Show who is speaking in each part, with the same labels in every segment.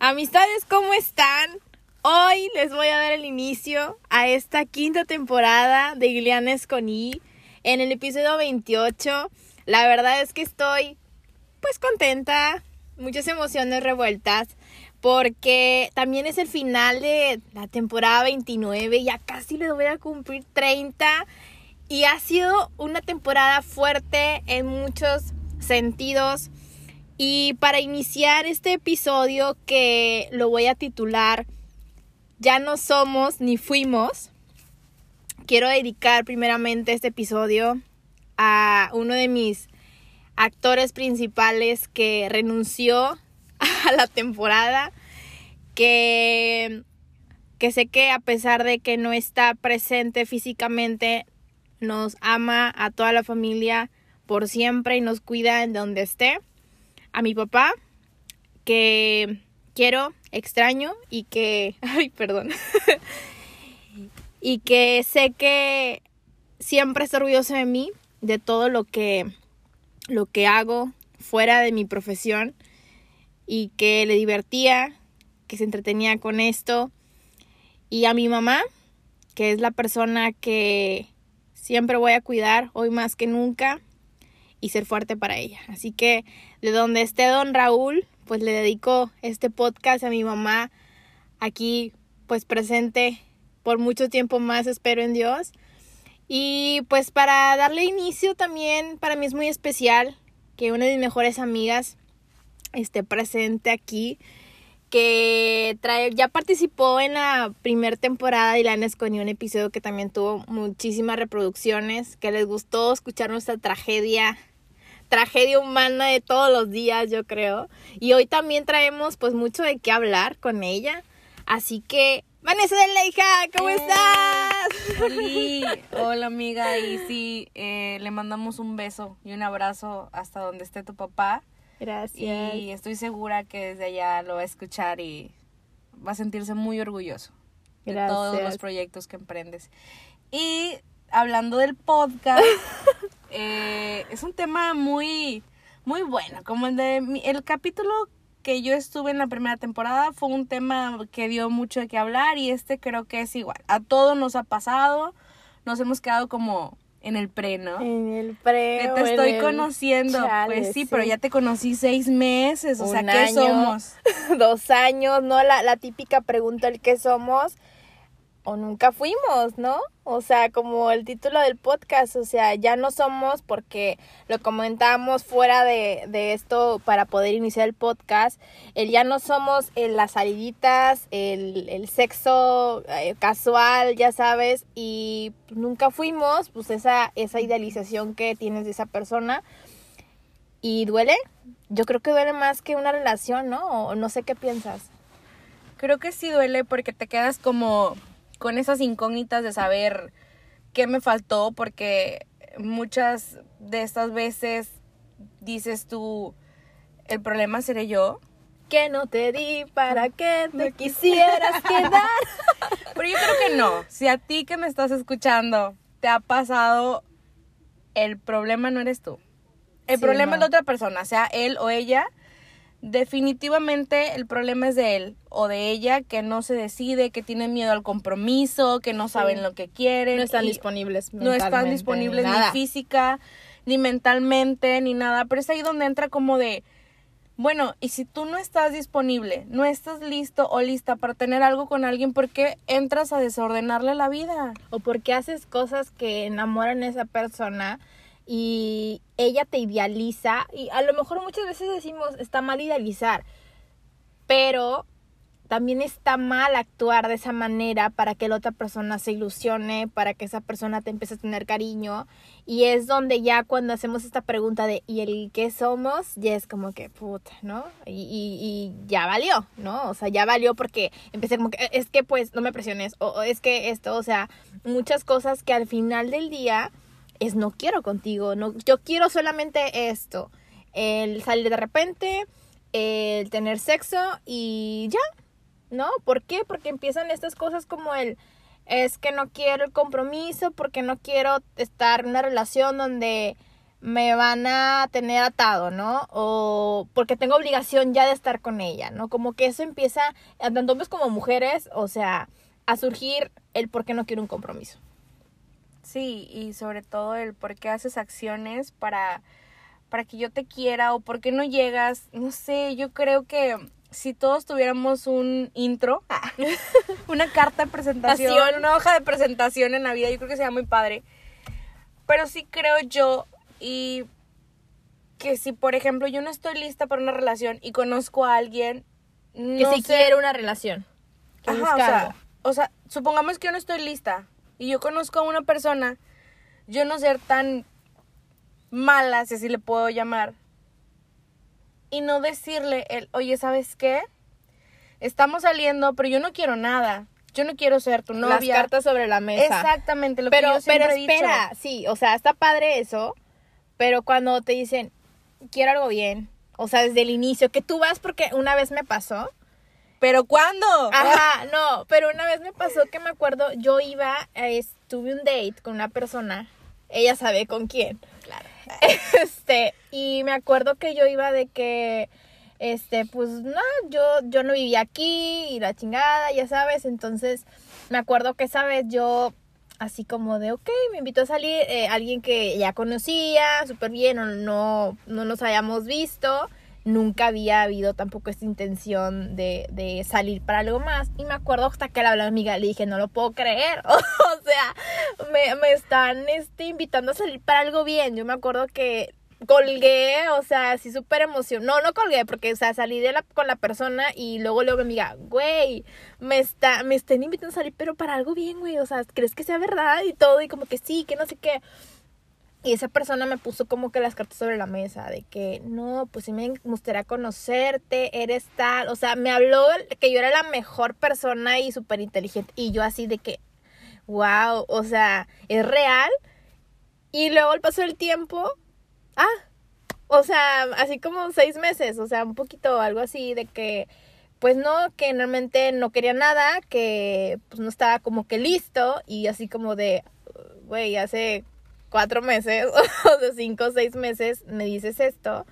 Speaker 1: Amistades, ¿cómo están? Hoy les voy a dar el inicio a esta quinta temporada de Glianes con en el episodio 28. La verdad es que estoy pues contenta, muchas emociones revueltas porque también es el final de la temporada 29, ya casi le voy a cumplir 30 y ha sido una temporada fuerte en muchos sentidos. Y para iniciar este episodio que lo voy a titular Ya no somos ni fuimos, quiero dedicar primeramente este episodio a uno de mis actores principales que renunció a la temporada, que, que sé que a pesar de que no está presente físicamente, nos ama a toda la familia por siempre y nos cuida en donde esté a mi papá, que quiero, extraño y que, ay, perdón, y que sé que siempre está orgulloso de mí, de todo lo que, lo que hago fuera de mi profesión y que le divertía, que se entretenía con esto. Y a mi mamá, que es la persona que siempre voy a cuidar hoy más que nunca y ser fuerte para ella. Así que de donde esté don Raúl, pues le dedico este podcast a mi mamá aquí pues presente por mucho tiempo más, espero en Dios. Y pues para darle inicio también, para mí es muy especial que una de mis mejores amigas esté presente aquí, que trae, ya participó en la primera temporada de Ilanes con un episodio que también tuvo muchísimas reproducciones, que les gustó escuchar nuestra tragedia tragedia humana de todos los días, yo creo. Y hoy también traemos pues mucho de qué hablar con ella. Así que, Vanessa de la hija, ¿cómo eh,
Speaker 2: estás? Hola amiga, y sí, eh, le mandamos un beso y un abrazo hasta donde esté tu papá.
Speaker 1: Gracias.
Speaker 2: Y estoy segura que desde allá lo va a escuchar y va a sentirse muy orgulloso de todos los proyectos que emprendes. Y hablando del podcast, eh, es un tema muy, muy bueno. Como el de el capítulo que yo estuve en la primera temporada fue un tema que dio mucho de qué hablar y este creo que es igual. A todos nos ha pasado, nos hemos quedado como en el pre, ¿no?
Speaker 1: En el pre.
Speaker 2: Que te estoy conociendo. pues sí, pero ya te conocí seis meses, o sea, ¿qué somos?
Speaker 1: Dos años, ¿no? La, la típica pregunta, el qué somos o nunca fuimos, ¿no? O sea, como el título del podcast, o sea, ya no somos porque lo comentábamos fuera de, de esto para poder iniciar el podcast, el ya no somos el, las saliditas, el, el sexo eh, casual, ya sabes, y nunca fuimos, pues esa, esa idealización que tienes de esa persona. ¿Y duele? Yo creo que duele más que una relación, ¿no? O no sé qué piensas.
Speaker 2: Creo que sí duele porque te quedas como con esas incógnitas de saber qué me faltó, porque muchas de estas veces dices tú, el problema seré yo.
Speaker 1: Que no te di para que te quisieras quedar.
Speaker 2: Pero yo creo que no. Si a ti que me estás escuchando te ha pasado, el problema no eres tú. El problema es la otra persona, sea él o ella definitivamente el problema es de él o de ella que no se decide, que tiene miedo al compromiso, que no saben lo que quieren.
Speaker 1: No están disponibles.
Speaker 2: No están disponibles ni, física, ni mentalmente, ni nada. Pero es ahí donde entra como de, bueno, y si tú no estás disponible, no estás listo o lista para tener algo con alguien, ¿por qué entras a desordenarle la vida?
Speaker 1: O porque haces cosas que enamoran a esa persona y ella te idealiza y a lo mejor muchas veces decimos está mal idealizar, pero también está mal actuar de esa manera para que la otra persona se ilusione, para que esa persona te empiece a tener cariño. Y es donde ya cuando hacemos esta pregunta de ¿y el qué somos? Ya es como que puta, ¿no? Y, y, y ya valió, ¿no? O sea, ya valió porque empecé como que es que pues no me presiones, o es que esto, o sea, muchas cosas que al final del día es no quiero contigo, no, yo quiero solamente esto, el salir de repente, el tener sexo y ya, ¿no? ¿Por qué? Porque empiezan estas cosas como el es que no quiero el compromiso, porque no quiero estar en una relación donde me van a tener atado, ¿no? O porque tengo obligación ya de estar con ella, ¿no? Como que eso empieza, tanto hombres como mujeres, o sea, a surgir el por qué no quiero un compromiso.
Speaker 2: Sí, y sobre todo el por qué haces acciones para, para que yo te quiera o por qué no llegas. No sé, yo creo que si todos tuviéramos un intro, una carta de presentación, una hoja de presentación en la vida, yo creo que sería muy padre. Pero sí creo yo y que si, por ejemplo, yo no estoy lista para una relación y conozco a alguien...
Speaker 1: que si quiere una relación.
Speaker 2: Ajá, o sea, supongamos que yo no estoy lista y yo conozco a una persona, yo no ser tan mala, si así le puedo llamar, y no decirle, el, oye, ¿sabes qué? Estamos saliendo, pero yo no quiero nada. Yo no quiero ser tu novia.
Speaker 1: Las cartas sobre la mesa.
Speaker 2: Exactamente,
Speaker 1: lo pero, que yo siempre pero espera, sí, o sea, está padre eso, pero cuando te dicen, quiero algo bien, o sea, desde el inicio, que tú vas porque una vez me pasó.
Speaker 2: ¿Pero cuándo?
Speaker 1: Ajá, no, pero una vez me pasó que me acuerdo, yo iba, tuve un date con una persona, ella sabe con quién.
Speaker 2: Claro.
Speaker 1: Este, y me acuerdo que yo iba de que, este, pues no, yo, yo no vivía aquí y la chingada, ya sabes, entonces me acuerdo que esa vez yo así como de, ok, me invitó a salir eh, alguien que ya conocía súper bien, no, no, no nos habíamos visto, nunca había habido tampoco esta intención de, de salir para algo más. Y me acuerdo hasta que la hablaba amiga, le dije, no lo puedo creer, o sea, me, me están este, invitando a salir para algo bien. Yo me acuerdo que colgué, o sea, así súper emocionada. No, no colgué, porque, o sea, salí de la, con la persona y luego luego mi amiga, güey, me está, me estén invitando a salir, pero para algo bien, güey, o sea, ¿crees que sea verdad? Y todo, y como que sí, que no sé qué. Y esa persona me puso como que las cartas sobre la mesa, de que, no, pues sí me gustaría conocerte, eres tal, o sea, me habló que yo era la mejor persona y súper inteligente, y yo así de que, wow, o sea, es real. Y luego al paso del tiempo, ah, o sea, así como seis meses, o sea, un poquito algo así de que, pues no, que realmente no quería nada, que pues no estaba como que listo y así como de, güey, hace cuatro meses o de cinco o seis meses me dices esto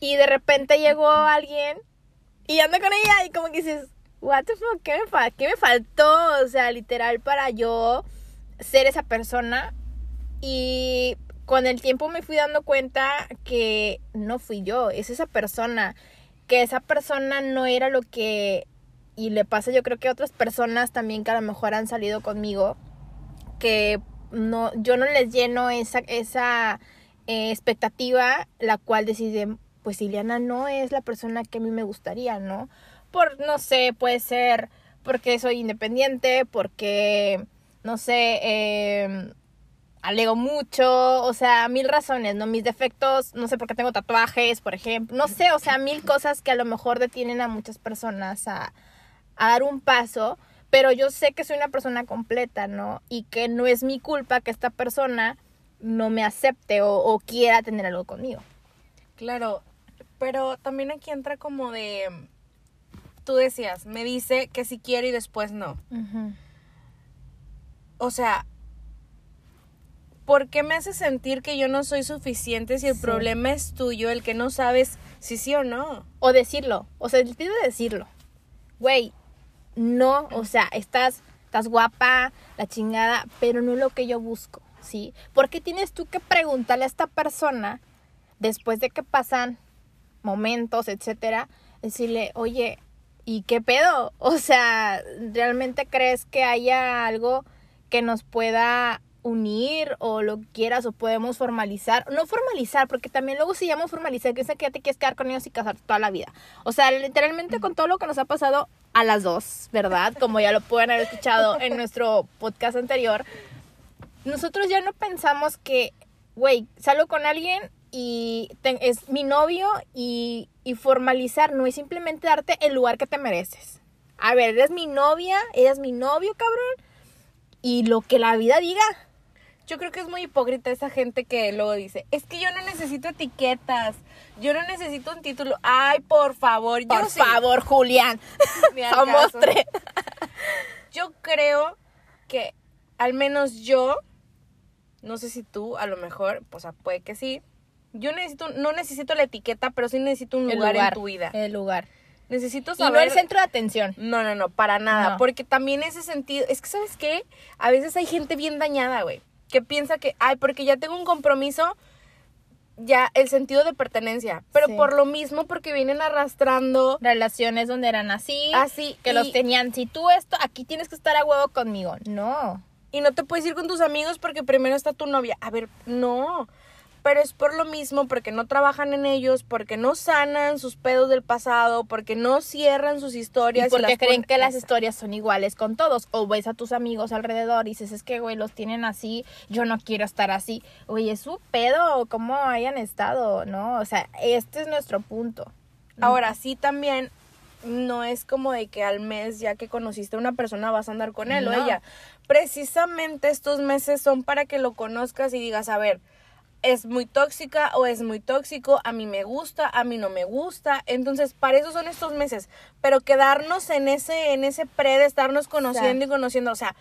Speaker 1: y de repente llegó alguien y ando con ella y como que dices, what the fuck, ¿qué me, ¿qué me faltó? O sea, literal para yo ser esa persona y con el tiempo me fui dando cuenta que no fui yo, es esa persona, que esa persona no era lo que, y le pasa yo creo que a otras personas también que a lo mejor han salido conmigo, que no, yo no les lleno esa, esa eh, expectativa, la cual decide, pues Ileana no es la persona que a mí me gustaría, ¿no? Por, no sé, puede ser porque soy independiente, porque, no sé, eh, alego mucho, o sea, mil razones, ¿no? Mis defectos, no sé por qué tengo tatuajes, por ejemplo, no sé, o sea, mil cosas que a lo mejor detienen a muchas personas a, a dar un paso, pero yo sé que soy una persona completa, ¿no? Y que no es mi culpa que esta persona no me acepte o, o quiera tener algo conmigo.
Speaker 2: Claro, pero también aquí entra como de, tú decías, me dice que si quiere y después no. O sea, ¿por qué me hace sentir que yo no soy suficiente si el problema es tuyo, el que no sabes si sí o no?
Speaker 1: O decirlo, o sea, el de decirlo. Güey, no, o sea, estás, estás guapa, la chingada, pero no es lo que yo busco, ¿sí? Porque tienes tú que preguntarle a esta persona, después de que pasan momentos, etcétera, decirle, oye, ¿y qué pedo? O sea, ¿realmente crees que haya algo que nos pueda unir o lo quieras o podemos formalizar. No formalizar, porque también luego se llama formalizar, que es que ya te quieres quedar con ellos y casar toda la vida. O sea, literalmente con todo lo que nos ha pasado a las dos, ¿verdad? Como ya lo pueden haber escuchado en nuestro podcast anterior. Nosotros ya no pensamos que, güey, salgo con alguien y es mi novio y, y formalizar no es simplemente darte el lugar que te mereces. A ver, eres mi novia, eres mi novio, cabrón. Y lo que la vida diga,
Speaker 2: yo creo que es muy hipócrita esa gente que luego dice, es que yo no necesito etiquetas, yo no necesito un título. Ay, por favor,
Speaker 1: por favor, Julián. Somos tres.
Speaker 2: yo creo que al menos yo no sé si tú, a lo mejor, o sea, puede que sí. Yo necesito, no necesito la etiqueta, pero sí necesito un lugar, en tu vida.
Speaker 1: El lugar.
Speaker 2: Necesito
Speaker 1: saber. Y no el centro de atención.
Speaker 2: No, no, no, para nada. Porque también ese sentido. Es que, ¿sabes qué? A veces hay gente bien dañada, güey. Que piensa que, ay, porque ya tengo un compromiso, ya el sentido de pertenencia. Pero por lo mismo, porque vienen arrastrando.
Speaker 1: Relaciones donde eran así. Así. Que los tenían. Si tú esto, aquí tienes que estar a huevo conmigo. No.
Speaker 2: Y no te puedes ir con tus amigos porque primero está tu novia. A ver, no pero es por lo mismo, porque no trabajan en ellos, porque no sanan sus pedos del pasado, porque no cierran sus historias.
Speaker 1: Y porque creen que las historias son iguales con todos. O ves a tus amigos alrededor y dices, es que, güey, los tienen así, yo no quiero estar así. Oye, es su pedo, cómo hayan estado, ¿no? O sea, este es nuestro punto.
Speaker 2: Ahora, sí también no es como de que al mes ya que conociste a una persona vas a andar con él o ella. Precisamente estos meses son para que lo conozcas y digas, a ver, es muy tóxica o es muy tóxico, a mí me gusta, a mí no me gusta. Entonces, para eso son estos meses. Pero quedarnos en ese, en ese pre de estarnos conociendo y conociendo, o sea,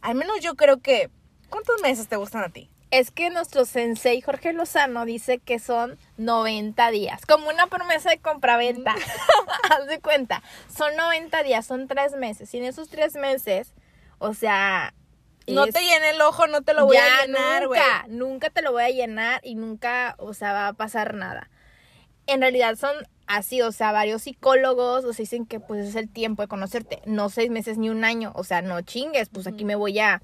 Speaker 2: al menos yo creo que, ¿cuántos meses te gustan a ti?
Speaker 1: Es que nuestro sensei Jorge Lozano dice que son 90 días, como una promesa de compraventa. Haz de cuenta, son 90 días, son tres meses. Y en esos tres meses, o sea,
Speaker 2: no te llene el ojo, no te lo voy a llenar, güey.
Speaker 1: Nunca, nunca te lo voy a llenar y nunca, o sea, va a pasar nada. En realidad son así, o sea, varios psicólogos, o sea, dicen que pues es el tiempo de conocerte, no seis meses ni un año, o sea, no chingues, pues aquí me voy a,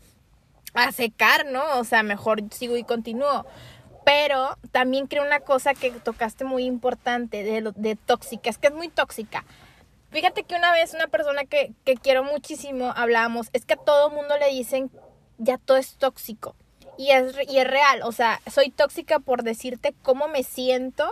Speaker 1: a secar, ¿no? O sea, mejor sigo y continúo. Pero también creo una cosa que tocaste muy importante de, de tóxica, es que es muy tóxica. Fíjate que una vez una persona que, que quiero muchísimo hablábamos, es que a todo mundo le dicen ya todo es tóxico. Y es, y es real, o sea, soy tóxica por decirte cómo me siento,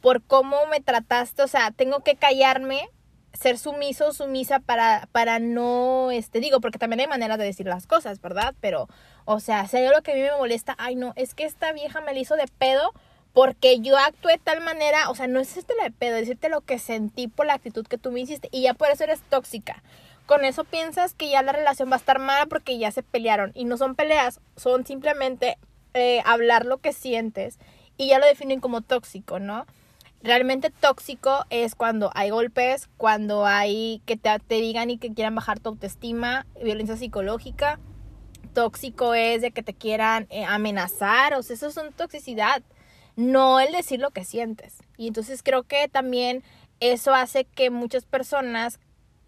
Speaker 1: por cómo me trataste, o sea, tengo que callarme, ser sumiso sumisa para, para no, este, digo, porque también hay maneras de decir las cosas, ¿verdad? Pero, o sea, si hay algo que a mí me molesta, ay no, es que esta vieja me la hizo de pedo porque yo actué de tal manera, o sea, no es este de pedo, decirte lo que sentí por la actitud que tú me hiciste y ya por eso eres tóxica con eso piensas que ya la relación va a estar mala porque ya se pelearon. Y no son peleas, son simplemente eh, hablar lo que sientes y ya lo definen como tóxico, ¿no? Realmente tóxico es cuando hay golpes, cuando hay que te, digan y que quieran bajar tu autoestima, violencia psicológica. Tóxico es de que te quieran eh, amenazar, o sea, eso es una toxicidad, no el decir lo que sientes. Y entonces creo que también eso hace que muchas personas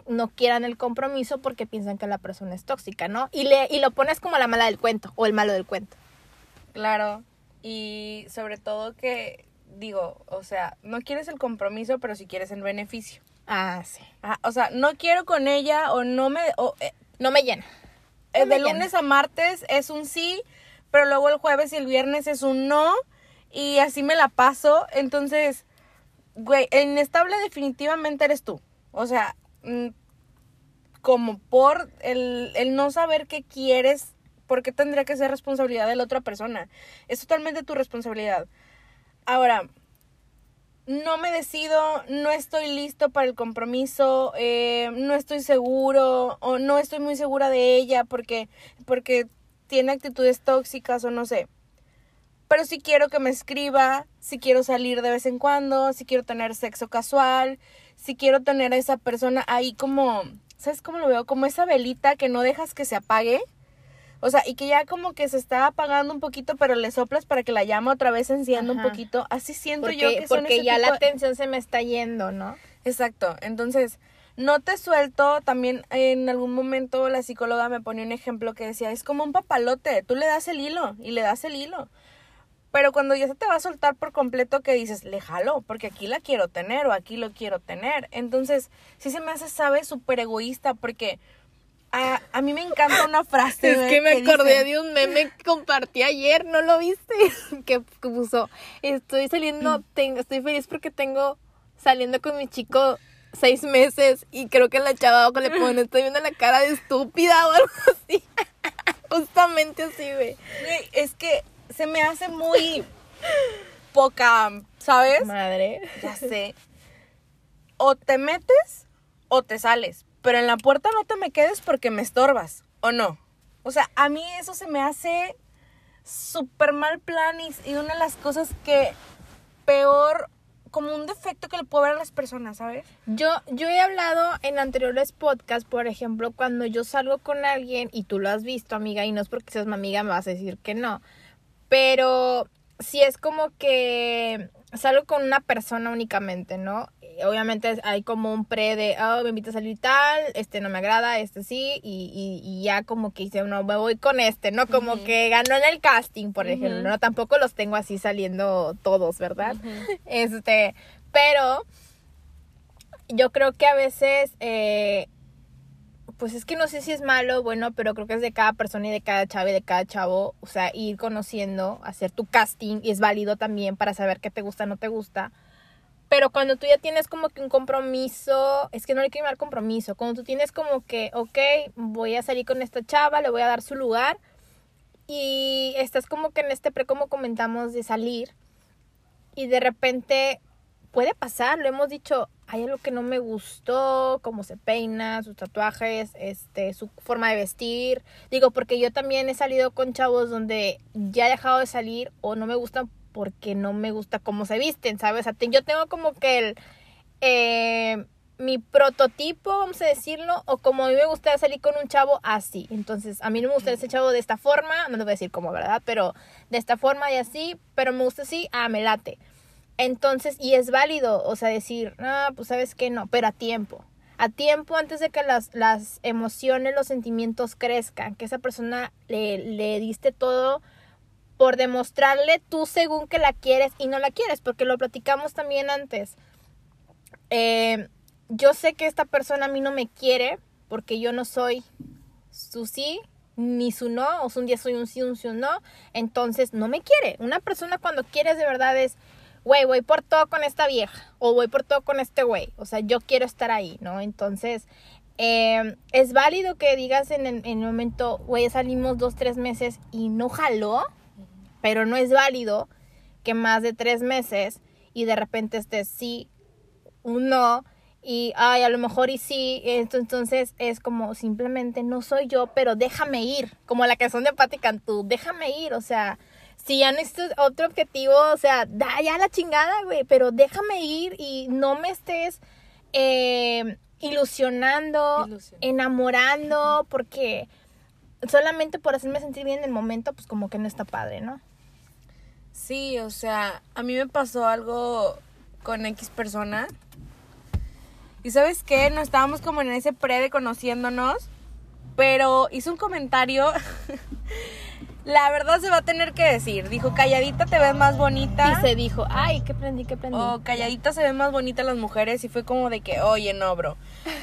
Speaker 1: no quieran el compromiso porque piensan que la persona es tóxica, ¿no? Y, le, y lo pones como la mala del cuento o el malo del cuento.
Speaker 2: Claro, y sobre todo que, digo, o sea, no quieres el compromiso, pero si quieres el beneficio.
Speaker 1: Ah, sí.
Speaker 2: o sea, no quiero con ella o no me... O,
Speaker 1: eh, no me llena.
Speaker 2: Eh, de lunes a martes es un sí, pero luego el jueves y el viernes es un no, y así me la paso. Entonces, güey, el inestable definitivamente eres tú. O sea, como por el, el no saber qué quieres, ¿por qué tendría que ser responsabilidad de la otra persona? Es totalmente tu responsabilidad. Ahora, no me decido, no estoy listo para el compromiso, eh, no estoy seguro o no estoy muy segura de ella porque, porque tiene actitudes tóxicas o no sé. Pero si quiero que me escriba, si quiero salir de vez en cuando, si quiero tener sexo casual, si quiero tener a esa persona ahí como, ¿sabes cómo lo veo? Como esa velita que no dejas que se apague. O sea, y que ya como que se está apagando un poquito, pero le soplas para que la llama otra vez encienda un poquito. Así siento yo que
Speaker 1: son Porque ya la atención se me está yendo, ¿no?
Speaker 2: Exacto. Entonces, no te suelto. También en algún momento la psicóloga me ponía un ejemplo que decía, es como un papalote. Tú le das el hilo y le das el hilo. Pero cuando ya se te va a soltar por completo que dices, le jalo, porque aquí la quiero tener o aquí lo quiero tener. Entonces, sí se me hace, sabe, súper egoísta porque a, a, mí me encanta una frase.
Speaker 1: es que me acordé de un meme que compartí ayer, ¿no lo viste? que, puso, estoy saliendo, mm. tengo, estoy feliz porque tengo saliendo con mi chico seis meses y creo que la chava abajo le pone, estoy viendo la cara de estúpida o algo así. Justamente así, güey.
Speaker 2: Es que se me hace muy poca, ¿sabes?
Speaker 1: Madre.
Speaker 2: Ya sé. O te metes o te sales. Pero en la puerta no te me quedes porque me estorbas, ¿o no? O sea, a mí eso se me hace súper mal plan y, una de las cosas que peor como un defecto que le puedo ver a las personas, ¿sabes?
Speaker 1: Yo, yo he hablado en anteriores podcasts, por ejemplo, cuando yo salgo con alguien y tú lo has visto, amiga, y no es porque seas mi amiga, me vas a decir que no. Pero si es como que salgo con una persona únicamente, ¿no? Obviamente hay como un pre de, oh, me invita a salir tal, este no me agrada, este sí, y, y, ya como que dice, no, me voy con este, ¿no? Como que ganó en el casting, por ejemplo, ¿no? Tampoco los tengo así saliendo todos, ¿verdad? Este, pero yo creo que a veces eh, pues es que no sé si es malo, bueno, pero creo que es de cada persona y de cada chavo y de cada chavo, o sea, ir conociendo, hacer tu casting y es válido también para saber qué te gusta, no te gusta. Pero cuando tú ya tienes como que un compromiso, es que no hay que llamar compromiso, cuando tú tienes como que, ok, voy a salir con esta chava, le voy a dar su lugar y estás como que en este pre, como comentamos, de salir y de repente puede pasar, lo hemos dicho, hay algo que no me gustó, cómo se peina, sus tatuajes, este, su forma de vestir. Digo, porque yo también he salido con chavos donde ya he dejado de salir o no me gustan porque no me gusta cómo se visten, ¿sabes? O sea, yo tengo como que el... Eh, mi prototipo, vamos a decirlo, o como a mí me gusta salir con un chavo así. Entonces, a mí no me gusta ese chavo de esta forma, no te voy a decir cómo, ¿verdad? Pero de esta forma y así, pero me gusta así, ah, me late. Entonces, y es válido, o sea, decir, ah, pues sabes que no, pero a tiempo. A tiempo antes de que las, las emociones, los sentimientos crezcan, que esa persona le, le diste todo por demostrarle tú según que la quieres y no la quieres, porque lo platicamos también antes. Eh, yo sé que esta persona a mí no me quiere porque yo no soy su sí ni su no, o un día soy un sí, un sí, un no, entonces no me quiere. Una persona cuando quieres de verdad es güey, voy por todo con esta vieja o voy por todo con este güey. O sea, yo quiero estar ahí, ¿no? Entonces, em, es válido que digas en el, en el momento, güey, salimos dos, tres meses y no jaló, pero no es válido que más de tres meses y de repente estés sí, un no, y ay, a lo mejor y sí, entonces es como simplemente no soy yo, pero déjame ir, como la canción de Patti Cantú, déjame ir, o sea, si ya necesitas otro objetivo, o sea, da ya la chingada, güey, pero déjame ir y no me estés eh, ilusionando, enamorando, porque solamente por hacerme sentir bien en el momento, pues como que no está padre, ¿no?
Speaker 2: Sí, o sea, a mí me pasó algo con X persona. Y sabes qué, no estábamos como en ese pre de conociéndonos, pero hizo un comentario La verdad se va a tener que decir. Dijo, calladita te ves más bonita.
Speaker 1: Y se dijo, ay, ¿qué prendí, qué prendí?
Speaker 2: O calladita se ven más bonitas las mujeres. Y fue como de que, oye, no, bro.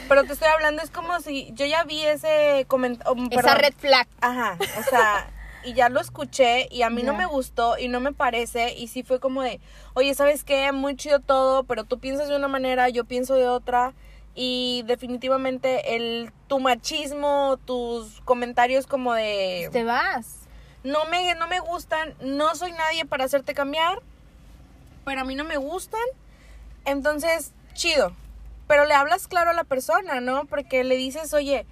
Speaker 2: Pero te estoy hablando, es como si yo ya vi ese comentario.
Speaker 1: Oh, Esa red flag.
Speaker 2: Ajá, o sea, y ya lo escuché y a mí no me gustó y no me parece. Y sí fue como de, oye, ¿sabes qué? Muy chido todo, pero tú piensas de una manera, yo pienso de otra y definitivamente el tu machismo, tus comentarios como de
Speaker 1: te vas
Speaker 2: no me, no me gustan, no soy nadie para hacerte cambiar, pero a mí no me gustan. Entonces, chido. Pero le hablas claro a la persona, ¿no? Porque le dices, oye,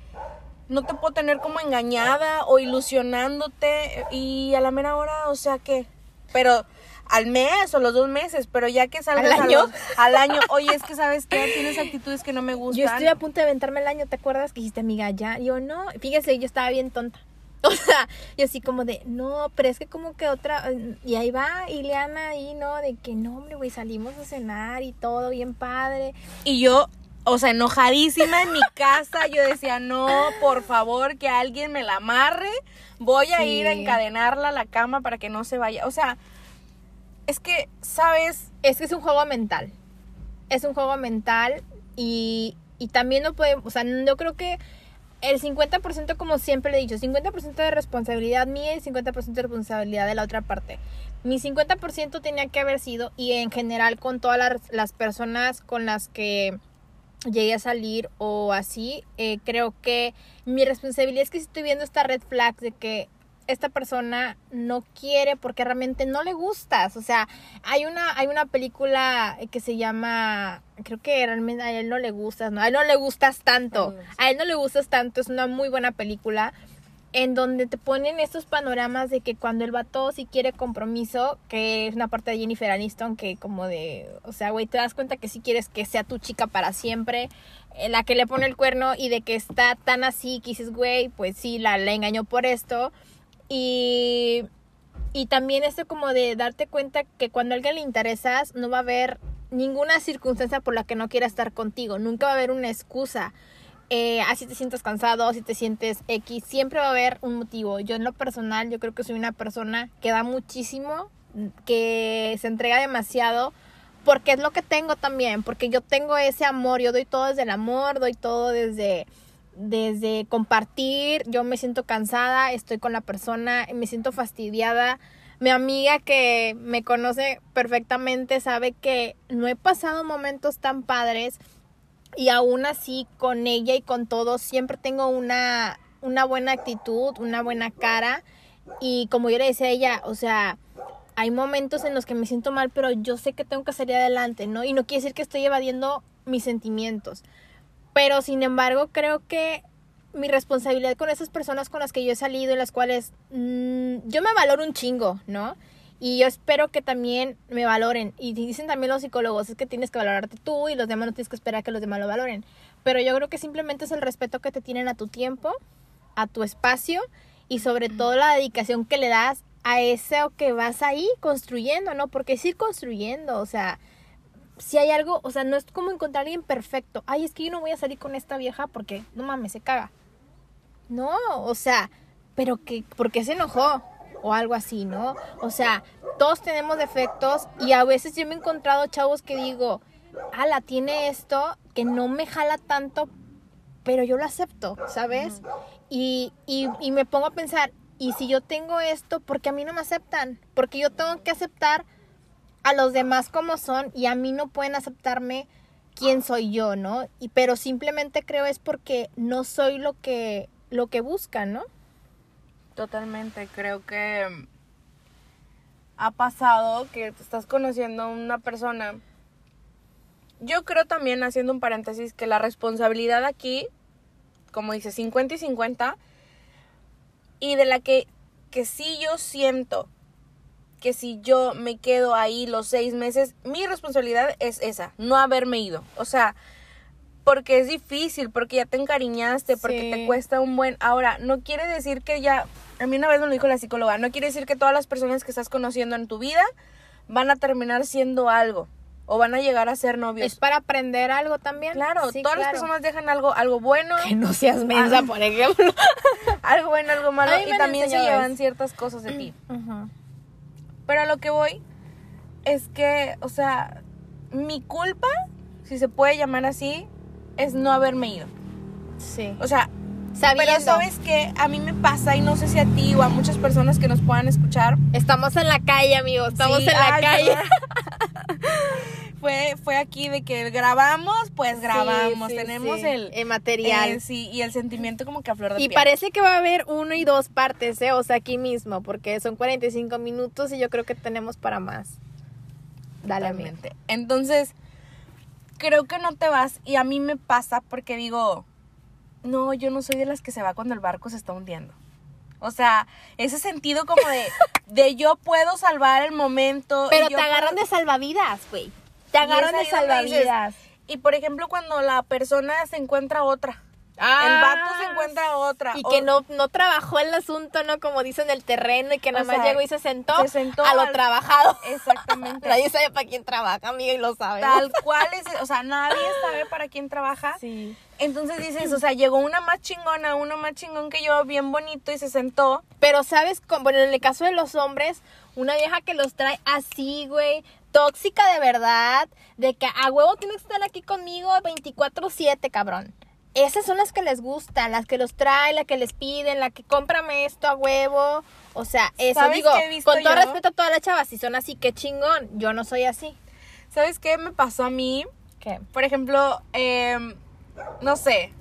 Speaker 2: no te puedo tener como engañada o ilusionándote y a la mera hora, o sea que, pero al mes o los dos meses, pero ya que salgas
Speaker 1: al año,
Speaker 2: al año, oye, es que sabes que tienes actitudes que no me gustan.
Speaker 1: Yo estoy a punto de aventarme el año, ¿te acuerdas que dijiste, amiga, ya? Yo no, fíjese, yo estaba bien tonta. O sea, yo así como de, no, pero es que como que otra, y ahí va Ileana ahí, ¿no? De que no, hombre, güey, salimos a cenar y todo bien padre.
Speaker 2: Y yo, o sea, enojadísima en mi casa, yo decía, no, por favor, que alguien me la amarre, voy a ir a encadenarla a la cama para que no se vaya. O sea, es que, ¿sabes?
Speaker 1: Es que es un juego mental. Es un juego mental y, y también no podemos, o sea, yo creo que el 50%, como siempre le he dicho, 50% de responsabilidad mía y 50% de responsabilidad de la otra parte. Mi 50% tenía que haber sido, y en general con todas las, personas con las que llegué a salir o así, eh, creo que mi responsabilidad es que si estoy viendo esta red flag de que esta persona no quiere porque realmente no le gustas. O sea, hay una, hay una película que se llama, creo que realmente a él no le gustas, ¿no? A él no le gustas tanto. A él no le gustas tanto, es una muy buena película. en donde te ponen estos panoramas de que cuando el vato sí quiere compromiso, que es una parte de Jennifer Aniston, que como de, o sea, güey, te das cuenta que sí quieres que sea tu chica para siempre, eh, la que le pone el cuerno y de que está tan así, que dices, güey, pues sí, la, la engañó por esto. Y, y también esto como de darte cuenta que cuando a alguien le interesas, no va a haber ninguna circunstancia por la que no quiera estar contigo, nunca va a haber una excusa eh, así te sientes cansado, si te sientes X, siempre va a haber un motivo. Yo en lo personal, yo creo que soy una persona que da muchísimo, que se entrega demasiado, porque es lo que tengo también, porque yo tengo ese amor, yo doy todo desde el amor, doy todo desde desde compartir, yo me siento cansada, estoy con la persona, me siento fastidiada. Mi amiga que me conoce perfectamente sabe que no he pasado momentos tan padres y aún así con ella y con todos siempre tengo una, una buena actitud, una buena cara y como yo le decía a ella, o sea, hay momentos en los que me siento mal, pero yo sé que tengo que salir adelante, ¿no? Y no quiere decir que estoy evadiendo mis sentimientos. Pero sin embargo, creo que mi responsabilidad con esas personas con las que yo he salido y las cuales mm, yo me valoro un chingo, ¿no? Y yo espero que también me valoren. Y dicen también los psicólogos, es que tienes que valorarte tú y los demás no tienes que esperar que los demás lo valoren. Pero yo creo que simplemente es el respeto que te tienen a tu tiempo, a tu espacio y sobre todo la dedicación que le das a eso que vas ahí construyendo, ¿no? Porque es ir construyendo, o sea, si hay algo, o sea, no es como encontrar a alguien perfecto. Ay, es que yo no voy a salir con esta vieja porque, no mames, se caga. No, o sea, pero que, ¿por qué se enojó? o algo así, ¿no? O sea, todos tenemos defectos y a veces yo me he encontrado chavos que digo, ala, tiene esto que no me jala tanto, pero yo lo acepto, ¿sabes? y, y, y me pongo a pensar, ¿y si yo tengo esto, por qué a mí no me aceptan? Porque yo tengo que aceptar a los demás como son y a mí no pueden aceptarme quién soy yo, ¿no? Y pero simplemente creo es porque no soy lo que lo que buscan, ¿no?
Speaker 2: Totalmente, creo que ha pasado que te estás conociendo a una persona. Yo creo también, haciendo un paréntesis, que la responsabilidad aquí, como dice, 50 y 50, y de la que, que sí yo siento que si yo me quedo ahí los seis meses, mi responsabilidad es esa, no haberme ido. O sea, porque es difícil, porque ya te encariñaste, porque te cuesta un buen... Ahora, no quiere decir que ya... A mí una vez me lo dijo la psicóloga, no quiere decir que todas las personas que estás conociendo en tu vida van a terminar siendo algo o van a llegar a ser novios.
Speaker 1: Es para aprender algo también.
Speaker 2: Claro, todas las personas dejan algo, algo bueno.
Speaker 1: Que no seas mensa, por ejemplo.
Speaker 2: algo bueno, algo malo. Y también se llevan ciertas cosas de ti. Pero a lo que voy es que, o sea, mi culpa, si se puede llamar así, es no haberme ido.
Speaker 1: Sí.
Speaker 2: O sea, Pero sabes que a mí me pasa y no sé si a ti o a muchas personas que nos puedan escuchar.
Speaker 1: Estamos en la calle, amigos. Estamos en la calle.
Speaker 2: fue, fue aquí de que grabamos, pues grabamos. Tenemos el,
Speaker 1: el material.
Speaker 2: Eh, sí, y el sentimiento como que a flor de
Speaker 1: Y parece que va a haber uno y dos partes, ¿eh? O sea, aquí mismo, porque son 45 minutos y yo creo que tenemos para más.
Speaker 2: Dale, mente. Entonces creo que no te vas y a mí me pasa porque digo, no, yo no soy de las que se va cuando el barco se está hundiendo. O sea, ese sentido como de, de yo puedo salvar el momento.
Speaker 1: Pero te agarran de salvavidas, güey. Te agarran de salvavidas.
Speaker 2: y por ejemplo, cuando la persona se encuentra otra el vato se ah, encuentra otra.
Speaker 1: Y que no, no trabajó el asunto, ¿no? Como dicen el terreno y que nada más llegó y se sentó, a lo trabajado.
Speaker 2: Exactamente.
Speaker 1: nadie sabe para quién trabaja, amiga, y lo sabe.
Speaker 2: Tal cual es, o sea, nadie sabe para quién trabaja.
Speaker 1: Sí.
Speaker 2: Entonces dices, o sea, llegó una más chingona, uno más chingón que yo, bien bonito y se sentó.
Speaker 1: Pero sabes, bueno, en el caso de los hombres, una vieja que los trae así, güey, tóxica de verdad, de que a huevo tienes que estar aquí conmigo 24/7, cabrón esas son las que les gustan, las que los traen, las que les piden, la que cómprame esto a huevo. O sea, eso digo, con todo respeto a todas las chavas, si son así, qué chingón. Yo no soy así.
Speaker 2: ¿Sabes qué me pasó a mí?
Speaker 1: ¿Qué?
Speaker 2: Por ejemplo, em, no sé,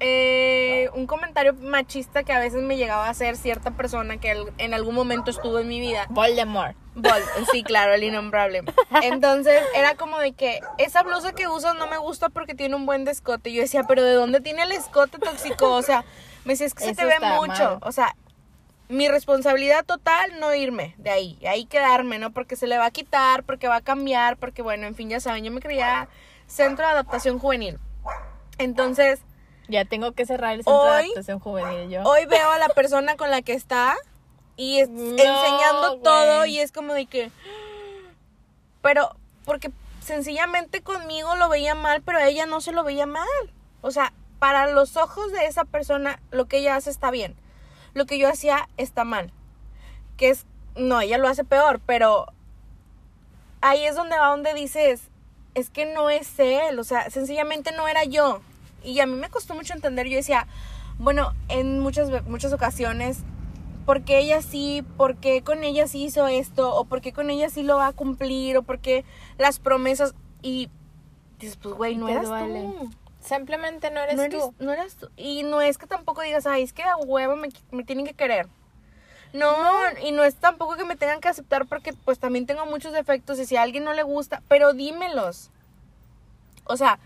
Speaker 2: eh, un comentario machista que a veces me llegaba a hacer cierta persona que en algún momento estuvo en mi vida.
Speaker 1: Voldemort.
Speaker 2: Bolt, sí, claro, el innombrable. Entonces era como de que esa blusa que usas no me gusta porque tiene un buen descote. Yo decía, pero ¿de dónde tiene el escote tóxico? O sea, me decía, es que se te ve mucho. O sea, mi responsabilidad total no irme de ahí, ahí quedarme, ¿no? Porque se le va a quitar, porque va a cambiar, porque bueno, en fin, ya saben, yo me creía centro de adaptación juvenil. Entonces...
Speaker 1: Ya tengo que cerrar el centro de adaptación juvenil yo.
Speaker 2: Hoy veo a la persona con la que está y enseñando todo y es como de que... Pero, porque sencillamente conmigo lo veía mal, pero ella no se lo veía mal. O sea, para los ojos de esa persona, lo que ella hace está bien. Lo que yo hacía está mal. Que es, no, ella lo hace peor, pero ahí es donde va donde dices, es que no es él, o sea, sencillamente no era yo. Y a mí me costó mucho entender, yo decía, bueno, en muchas, muchas ocasiones, ¿por qué ella sí? ¿Por qué con ella sí hizo esto? ¿O por qué con ella sí lo va a cumplir? ¿O por qué las promesas? Y dices, pues, güey, no eras tú.
Speaker 1: Simplemente no eres, tú.
Speaker 2: No eres tú. Y no es que tampoco digas, ay, es que a huevo me, me tienen que querer. No, y no es tampoco que me tengan que aceptar porque pues también tengo muchos defectos y si a alguien no le gusta, pero dímelos. O sea,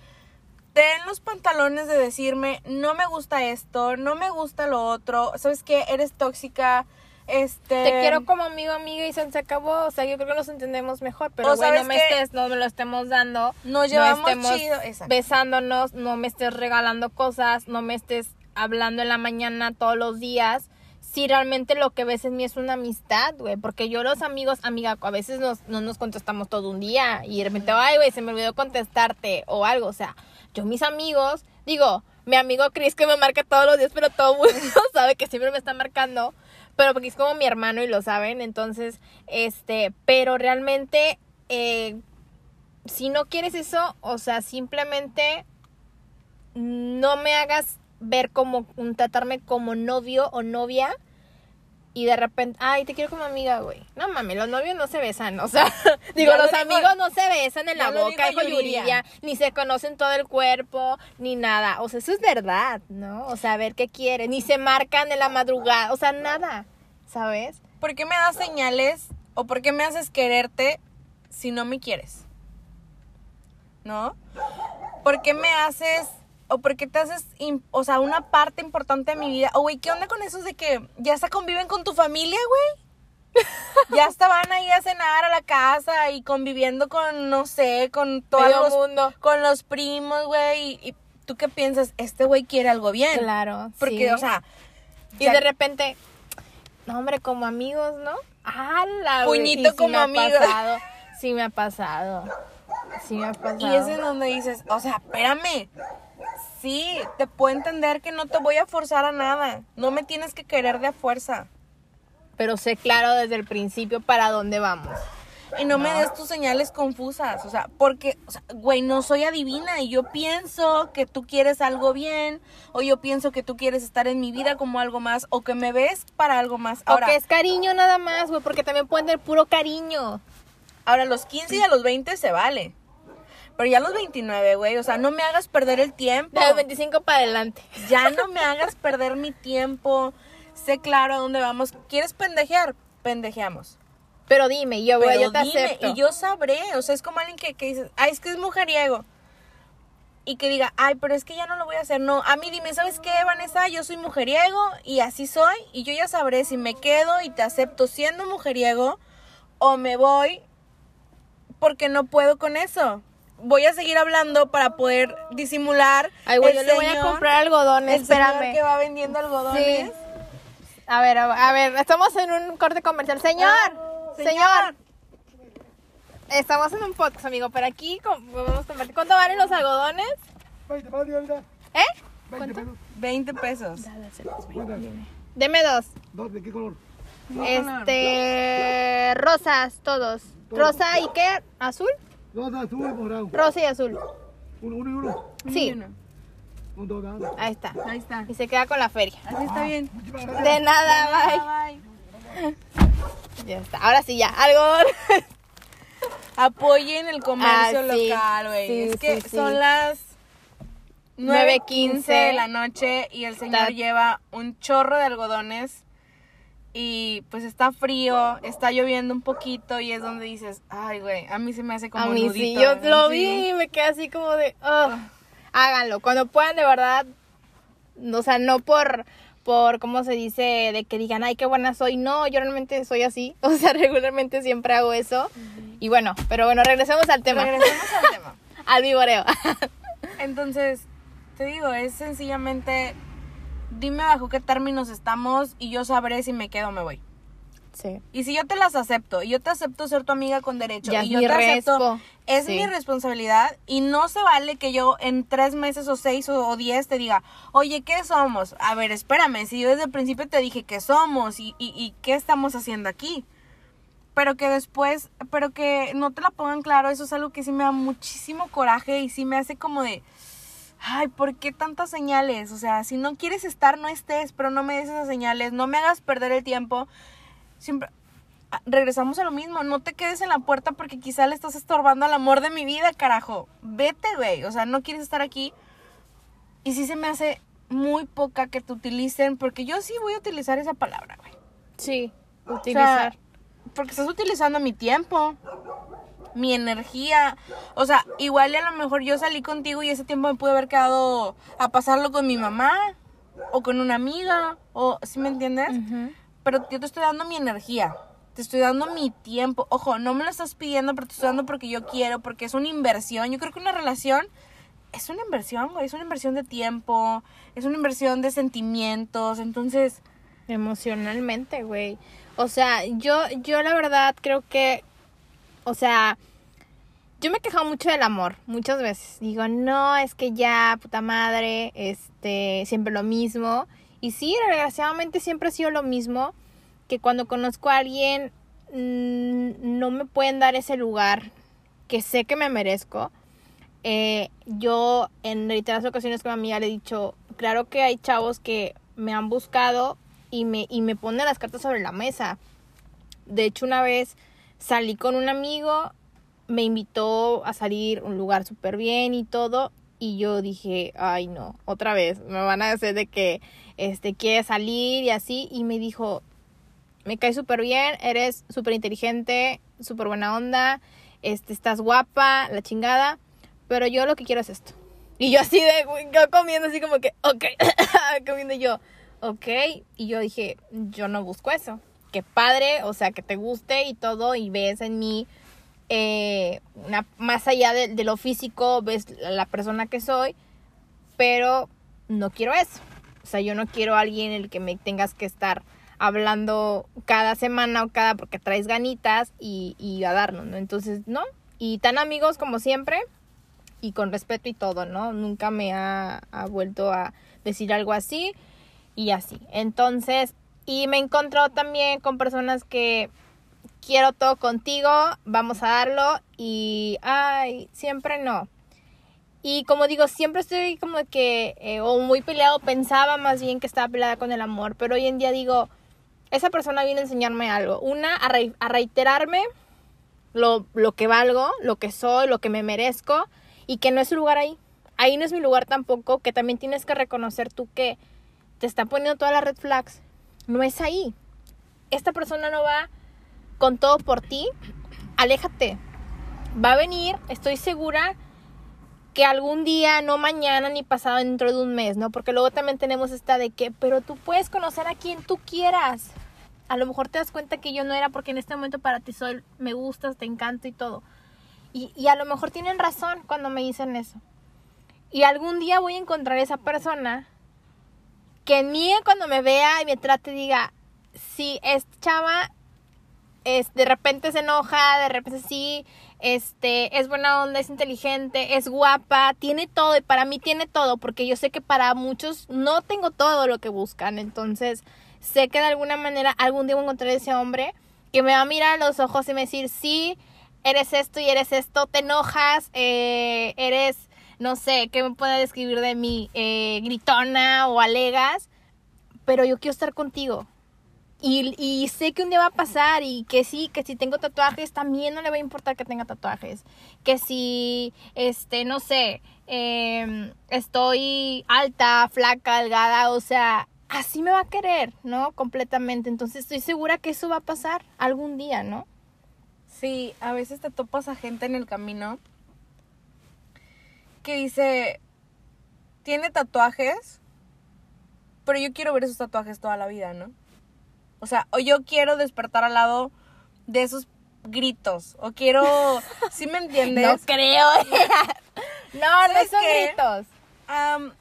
Speaker 2: ten los pantalones de decirme, no me gusta esto, no me gusta lo otro, ¿sabes qué? Eres tóxica, este...
Speaker 1: Te quiero como amigo, amiga y se acabó. O sea, yo creo que nos entendemos mejor. Pero, güey, no me estés, no me lo estemos dando.
Speaker 2: Nos llevamos no chido.
Speaker 1: besándonos, no me estés regalando cosas, no me estés hablando en la mañana todos los días si realmente lo que ves en mí es una amistad, güey. Porque yo los amigos, amiga, a veces nos, no nos contestamos todo un día y de repente, ay, güey, se me olvidó contestarte o algo. O sea, yo mis amigos, digo, mi amigo Chris que me marca todos los días, pero todo el mundo sabe que siempre me está marcando. Pero porque es como mi hermano y lo saben. Entonces, este, pero realmente, eh, si no quieres eso, o sea, simplemente no me hagas ver como, tratarme como novio o novia y de repente, ay, te quiero como amiga, güey. No mames, los novios no se besan, o sea, digo, los amigos no se besan en la boca, hijo Yuridia, ni se conocen todo el cuerpo, ni nada. O sea, eso es verdad, ¿no? O sea, a ver qué quiere, ni se marcan en la madrugada, o sea, nada, ¿sabes?
Speaker 2: ¿Por qué me das señales o por qué me haces quererte si no me quieres? ¿No? ¿Por qué me haces o porque te haces, o sea, una parte importante de mi vida. O, güey, ¿qué onda con esos de que ya hasta conviven con tu familia, güey? ya hasta van ahí a cenar a la casa y conviviendo con, no sé, con todo el mundo. Con los primos, güey. Y, tú qué piensas, este güey quiere algo bien.
Speaker 1: Claro.
Speaker 2: Porque, o sea.
Speaker 1: Y de repente, no, hombre, como amigos, ¿no?
Speaker 2: ¡Hala! Puñito como amigos.
Speaker 1: Sí me ha pasado. Sí me ha pasado.
Speaker 2: Y ese es donde dices, o sea, espérame sí, te puedo entender que no te voy a forzar a nada. No me tienes que querer de fuerza.
Speaker 1: Pero sé claro desde el principio para dónde vamos.
Speaker 2: Y no, me des tus señales confusas, o sea, porque, o sea, güey, no soy adivina y yo pienso que tú quieres algo bien, o yo pienso que tú quieres estar en mi vida como algo más, o que me ves para algo más.
Speaker 1: Ahora, o que es cariño nada más, güey, porque también pueden tener puro cariño.
Speaker 2: Ahora, a los 15 y a los 20 se vale. Pero ya a los 29, güey, o sea, no me hagas perder el tiempo.
Speaker 1: De los 25 para adelante.
Speaker 2: Ya no me hagas perder mi tiempo. Sé claro a dónde vamos. ¿Quieres pendejear? Pendejeamos.
Speaker 1: Pero dime, yo, voy, yo te acepto.
Speaker 2: Y yo sabré, o sea, es como alguien que, que dice, ay, es que es mujeriego. Y que diga, ay, pero es que ya no lo voy a hacer. No, a mí dime, ¿sabes qué, Vanessa? Yo soy mujeriego y así soy. Y yo ya sabré si me quedo y te acepto siendo mujeriego o me voy porque no puedo con eso voy a seguir hablando para poder disimular.
Speaker 1: Ay, güey, yo le voy a comprar algodones, espérame.
Speaker 2: que va vendiendo algodones.
Speaker 1: A ver, a, ver, estamos en un corte comercial. Señor, señor. Estamos en un podcast, amigo, pero aquí vamos a ¿Cuánto valen los algodones?
Speaker 3: 20 pesos.
Speaker 1: ¿Eh?
Speaker 3: 20 pesos.
Speaker 2: 20 pesos.
Speaker 1: Deme dos.
Speaker 3: ¿Dos de qué color?
Speaker 1: Este, rosas, todos. ¿Rosa y qué? ¿Azul?
Speaker 3: Rosa, azul y morado.
Speaker 1: Rosa y azul.
Speaker 3: Uno, uno y uno.
Speaker 1: Sí.
Speaker 3: Dos.
Speaker 1: Ahí está.
Speaker 2: Ahí está.
Speaker 1: Y se queda con la feria.
Speaker 2: Así está bien.
Speaker 1: De nada, bye. bye. Ya está. Ahora sí, ya. Algo.
Speaker 2: Apoyen el comercio ah, local, güey. Sí, es que sí, son las 9.15 de la noche y el señor lleva un chorro de algodones y pues está frío, está lloviendo un poquito y es donde dices, ay, güey, a mí se me hace como
Speaker 1: a mí
Speaker 2: nudito,
Speaker 1: sí, yo
Speaker 2: ¿no?
Speaker 1: lo vi y me quedé así como de, "Ugh". háganlo, cuando puedan de verdad, o sea, no por, por, ¿cómo se dice? De que digan, ay, qué buena soy, no, yo realmente soy así, o sea, regularmente siempre hago eso, y bueno, pero bueno, regresemos al tema,
Speaker 2: Regresemos al tema.
Speaker 1: al vivoreo.
Speaker 2: Entonces, te digo, es sencillamente, dime bajo qué términos estamos y yo sabré si me quedo o me voy.
Speaker 1: sí.
Speaker 2: Y si yo te las acepto, y yo te acepto ser tu amiga con derecho,
Speaker 1: Ya
Speaker 2: y yo te acepto, es
Speaker 1: Sí.
Speaker 2: mi responsabilidad, y no se vale que yo en tres meses o seis o, o diez te diga, oye, ¿qué somos? A ver, espérame, si yo desde el principio te dije qué somos y, y, y qué estamos haciendo aquí. Pero que después, pero que no te la pongan claro, eso es algo que sí me da muchísimo coraje y sí me hace como de, ay, ¿por qué tantas señales? O sea, si no quieres estar, no estés, pero no me des esas señales, no me hagas perder el tiempo. Siempre ah, regresamos a lo mismo, no te quedes en la puerta porque quizá le estás estorbando al amor de mi vida, carajo. Vete, güey, o sea, no quieres estar aquí. Y sí se me hace muy poca que te utilicen, porque yo sí voy a utilizar esa palabra, güey.
Speaker 1: Sí,
Speaker 2: O sea,
Speaker 1: utilizar.
Speaker 2: porque estás utilizando mi tiempo, mi energía. O sea, igual y a lo mejor yo salí contigo y ese tiempo me pude haber quedado a pasarlo con mi mamá o con una amiga, o ¿sí me entiendes? Pero yo te estoy dando mi energía. Te estoy dando mi tiempo. Ojo, no me lo estás pidiendo, pero te estoy dando porque yo quiero, porque es una inversión. Yo creo que una relación es una inversión, güey. Es una inversión de tiempo, es una inversión de sentimientos. Entonces,
Speaker 1: Emocionalmente, güey. O sea, yo, yo la verdad creo que, o sea, yo me he quejado mucho del amor, muchas veces. Digo, no, es que ya, puta madre, este, siempre lo mismo. Y sí, desgraciadamente siempre ha sido lo mismo, que cuando conozco a alguien, mm, no me pueden dar ese lugar que sé que me merezco. Eh, yo en reiteradas ocasiones con mi amiga le he dicho, claro que hay chavos que me han buscado y me, y me ponen las cartas sobre la mesa. De hecho, una vez salí con un amigo, me invitó a salir un lugar súper bien y todo. Y yo dije, ay no, otra vez, me van a decir de que este quiere salir y así. Y me dijo, me caes súper bien, eres súper inteligente, súper buena onda, este, estás guapa, la chingada, pero yo lo que quiero es esto. Y yo así de, yo comiendo así como que, ok, comiendo yo, ok, y yo dije, yo no busco eso, que padre, o sea, que te guste y todo, y ves en mí, eh, una, más allá de, lo físico, ves la, la persona que soy, pero no quiero eso. O sea, yo no quiero a alguien el que me tengas que estar hablando cada semana o cada porque traes ganitas y, y a darnos, ¿no? Entonces, ¿no? Y tan amigos como siempre y con respeto y todo, ¿no? Nunca me ha, ha vuelto a decir algo así y así. Entonces, y me encontró también con personas que quiero todo contigo, vamos a darlo y, ay, siempre no. Y como digo, siempre estoy como que, eh, o muy peleado, pensaba más bien que estaba peleada con el amor, pero hoy en día digo, esa persona viene a enseñarme algo. Una, a, re- a reiterarme lo, lo que valgo, lo que soy, lo que me merezco, y que no es su lugar ahí. Ahí no es mi lugar tampoco, que también tienes que reconocer tú que te está poniendo todas las red flags. No es ahí. Esta persona no va con todo por ti. Aléjate. Va a venir, estoy segura, que algún día, no mañana ni pasado dentro de un mes, ¿no? Porque luego también tenemos esta de que, pero tú puedes conocer a quien tú quieras. A lo mejor te das cuenta que yo no era porque en este momento para ti soy, me gustas, te encanto y todo. Y, a lo mejor tienen razón cuando me dicen eso. Y algún día voy a encontrar esa persona que en mí cuando me vea y me trate diga, si esta chava es, de repente se enoja, de repente sí, este, es buena onda, es inteligente, es guapa, tiene todo y para mí tiene todo, porque yo sé que para muchos no tengo todo lo que buscan, entonces sé que de alguna manera algún día voy a encontrar ese hombre que me va a mirar a los ojos y me decir, sí, eres esto y eres esto, te enojas, eh, eres, no sé, ¿qué me puede describir de mí? Eh, gritona o alegas, pero yo quiero estar contigo. Y, sé que un día va a pasar y que sí, que si tengo tatuajes también no le va a importar que tenga tatuajes. Que si, este, no sé, eh, estoy alta, flaca, delgada, o sea, así me va a querer, ¿no? Completamente. Entonces estoy segura que eso va a pasar algún día, ¿no?
Speaker 2: Sí, a veces te topas a gente en el camino que dice, tiene tatuajes, pero yo quiero ver esos tatuajes toda la vida, ¿no? O sea, o yo quiero despertar al lado de esos gritos, o quiero, ¿sí me entiendes?
Speaker 1: No creo. no, no
Speaker 2: ¿Sabes
Speaker 1: son
Speaker 2: qué?
Speaker 1: gritos. Tengo